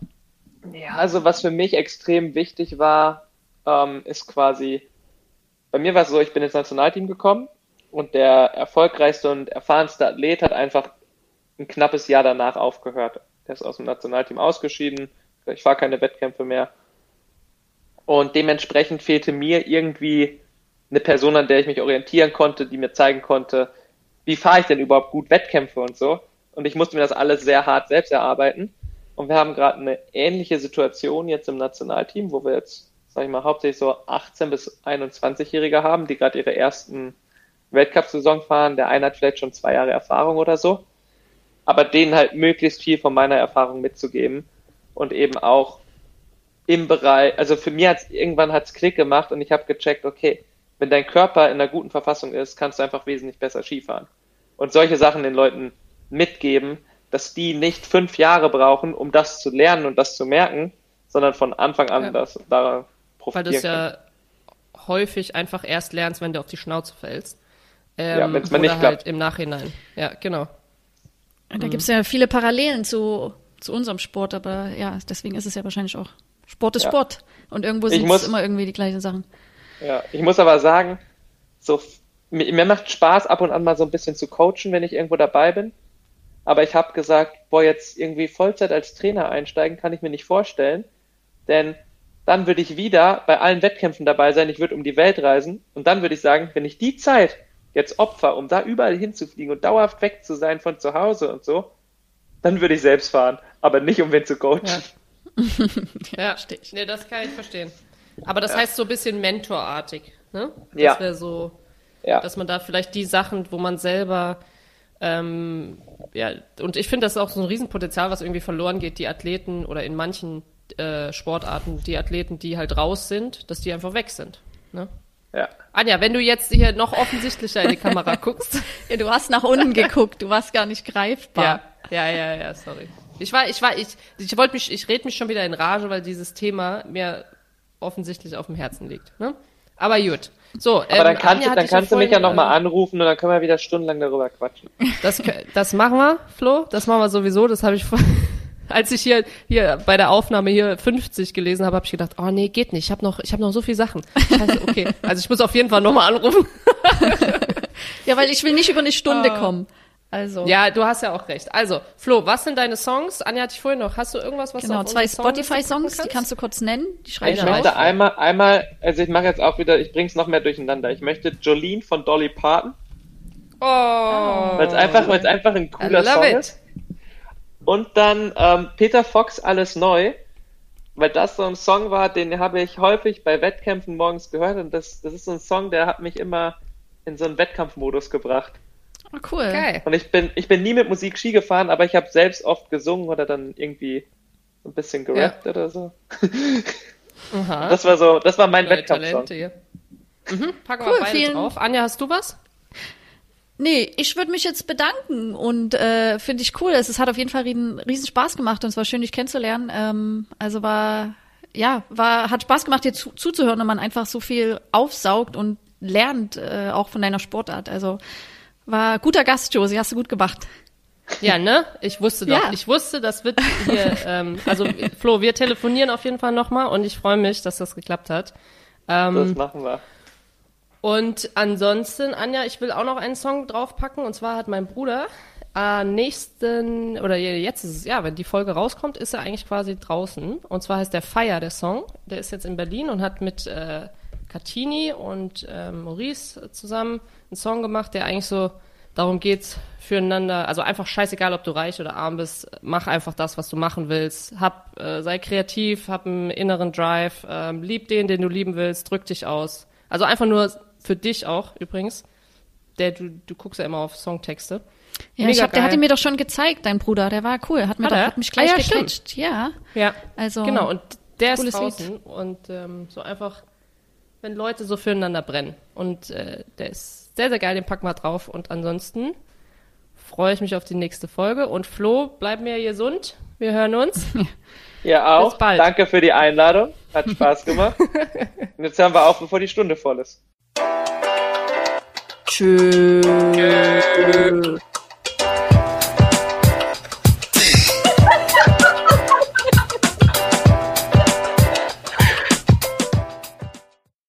Ja, also was für mich extrem wichtig war, ähm, ist quasi, bei mir war es so, ich bin ins Nationalteam gekommen Und der erfolgreichste und erfahrenste Athlet hat einfach ein knappes Jahr danach aufgehört. Der ist aus dem Nationalteam ausgeschieden. Ich war keine Wettkämpfe mehr. Und dementsprechend fehlte mir irgendwie eine Person, an der ich mich orientieren konnte, die mir zeigen konnte, wie fahre ich denn überhaupt gut Wettkämpfe und so. Und ich musste mir das alles sehr hart selbst erarbeiten. Und wir haben gerade eine ähnliche Situation jetzt im Nationalteam, wo wir jetzt, sag ich mal, hauptsächlich so 18 bis 21-Jährige haben, die gerade ihre ersten Weltcup-Saison fahren. Der eine hat vielleicht schon zwei Jahre Erfahrung oder so. Aber denen halt möglichst viel von meiner Erfahrung mitzugeben und eben auch im Bereich, also für mich hat irgendwann hat's Klick gemacht und ich habe gecheckt, okay, wenn dein Körper in einer guten Verfassung ist, kannst du einfach wesentlich besser Skifahren. Und solche Sachen den Leuten mitgeben, dass die nicht fünf Jahre brauchen, um das zu lernen und das zu merken, sondern von Anfang an ja. das da profitieren Weil du es ja häufig einfach erst lernst, wenn du auf die Schnauze fällst. Ähm, ja, wenn es mal nicht halt klappt. im Nachhinein. Ja, genau. Da mhm. gibt es ja viele Parallelen zu, zu unserem Sport, aber ja, deswegen ist es ja wahrscheinlich auch Sport ist ja. Sport. Und irgendwo sind es immer irgendwie die gleichen Sachen. Ja, ich muss aber sagen, so, mir, mir macht Spaß, ab und an mal so ein bisschen zu coachen, wenn ich irgendwo dabei bin. Aber ich habe gesagt, boah, jetzt irgendwie Vollzeit als Trainer einsteigen, kann ich mir nicht vorstellen. Denn dann würde ich wieder bei allen Wettkämpfen dabei sein, ich würde um die Welt reisen. Und dann würde ich sagen, wenn ich die Zeit jetzt opfer, um da überall hinzufliegen und dauerhaft weg zu sein von zu Hause und so, dann würde ich selbst fahren, aber nicht um wen zu coachen. Ja. ja, ich. Nee, das kann ich verstehen. Aber das ja. heißt so ein bisschen mentorartig, ne? Das ja. wäre so, ja. dass man da vielleicht die Sachen, wo man selber, ähm, ja, und ich finde, das ist auch so ein Riesenpotenzial, was irgendwie verloren geht, die Athleten oder in manchen äh, Sportarten, die Athleten, die halt raus sind, dass die einfach weg sind, ne? Ja. Anja, wenn du jetzt hier noch offensichtlicher in die Kamera guckst. ja, du hast nach unten geguckt, du warst gar nicht greifbar. Ja, ja, ja, ja sorry. Ich war, ich war, ich, ich wollte mich, ich rede mich schon wieder in Rage, weil dieses Thema mir offensichtlich auf dem Herzen liegt. Ne? Aber gut. So, Aber ähm, dann kannst, du, dann kannst du mich ja nochmal äh, anrufen und dann können wir wieder stundenlang darüber quatschen. Das, das machen wir, Flo. Das machen wir sowieso. Das habe ich vor, als ich hier, hier bei der Aufnahme hier 50 gelesen habe, habe ich gedacht, oh nee, geht nicht. Ich habe noch, ich habe noch so viele Sachen. Scheiße, okay. Also ich muss auf jeden Fall nochmal anrufen. ja, weil ich will nicht über eine Stunde oh. kommen. Also. Ja, du hast ja auch recht. Also, Flo, was sind deine Songs? Anja hatte ich vorhin noch. Hast du irgendwas, was genau, du auf zwei Spotify-Songs, die kannst du kurz nennen. Die schreibe ich, ich möchte einmal, einmal, also ich mache jetzt auch wieder, ich bring's noch mehr durcheinander. Ich möchte Jolene von Dolly Parton. Oh. Weil es einfach, weil's einfach ein cooler Song it. ist. Und dann ähm, Peter Fox, Alles Neu. Weil das so ein Song war, den habe ich häufig bei Wettkämpfen morgens gehört. Und das, das ist so ein Song, der hat mich immer in so einen Wettkampfmodus gebracht. Oh, cool. Okay. Und ich bin, ich bin nie mit Musik Ski gefahren, aber ich habe selbst oft gesungen oder dann irgendwie ein bisschen gerappt ja. oder so. Aha. Das war so, das war mein Wettkampf. Mhm, packen cool, wir beide drauf. Anja, hast du was? Nee, ich würde mich jetzt bedanken und äh, finde ich cool. Es, es hat auf jeden Fall riesen, riesen Spaß gemacht und es war schön, dich kennenzulernen. Ähm, also war, ja, war, hat Spaß gemacht, dir zu, zuzuhören und man einfach so viel aufsaugt und lernt, äh, auch von deiner Sportart. Also war guter Gast, Josie, hast du gut gemacht. Ja, ne? Ich wusste doch. Ja. Ich wusste, das wird hier, ähm, also Flo, wir telefonieren auf jeden Fall nochmal und ich freue mich, dass das geklappt hat. Ähm, das machen wir. Und ansonsten, Anja, ich will auch noch einen Song draufpacken und zwar hat mein Bruder äh, nächsten, oder jetzt ist es, ja, wenn die Folge rauskommt, ist er eigentlich quasi draußen. Und zwar heißt der Fire, der Song. Der ist jetzt in Berlin und hat mit äh, Catini und äh, Maurice zusammen einen Song gemacht, der eigentlich so darum geht, füreinander, also einfach scheißegal, ob du reich oder arm bist, mach einfach das, was du machen willst. Hab, äh, sei kreativ, hab einen inneren Drive, äh, lieb den, den du lieben willst, drück dich aus. Also einfach nur für dich auch übrigens. Der, du, du guckst ja immer auf Songtexte. Ja, Mega ich hab, der hatte mir doch schon gezeigt, dein Bruder, der war cool, hat mir hat doch, hat mich gleich ah, ja. Ja. Ja. Also. Genau, und der ist draußen Lied. und ähm, so einfach wenn Leute so füreinander brennen. Und äh, der ist sehr, sehr geil, den packen wir drauf. Und ansonsten freue ich mich auf die nächste Folge. Und Flo, bleib mir gesund. Wir hören uns. Ja, auch. Bis bald. Danke für die Einladung. Hat Spaß gemacht. Und jetzt hören wir auf, bevor die Stunde voll ist. Tschüss.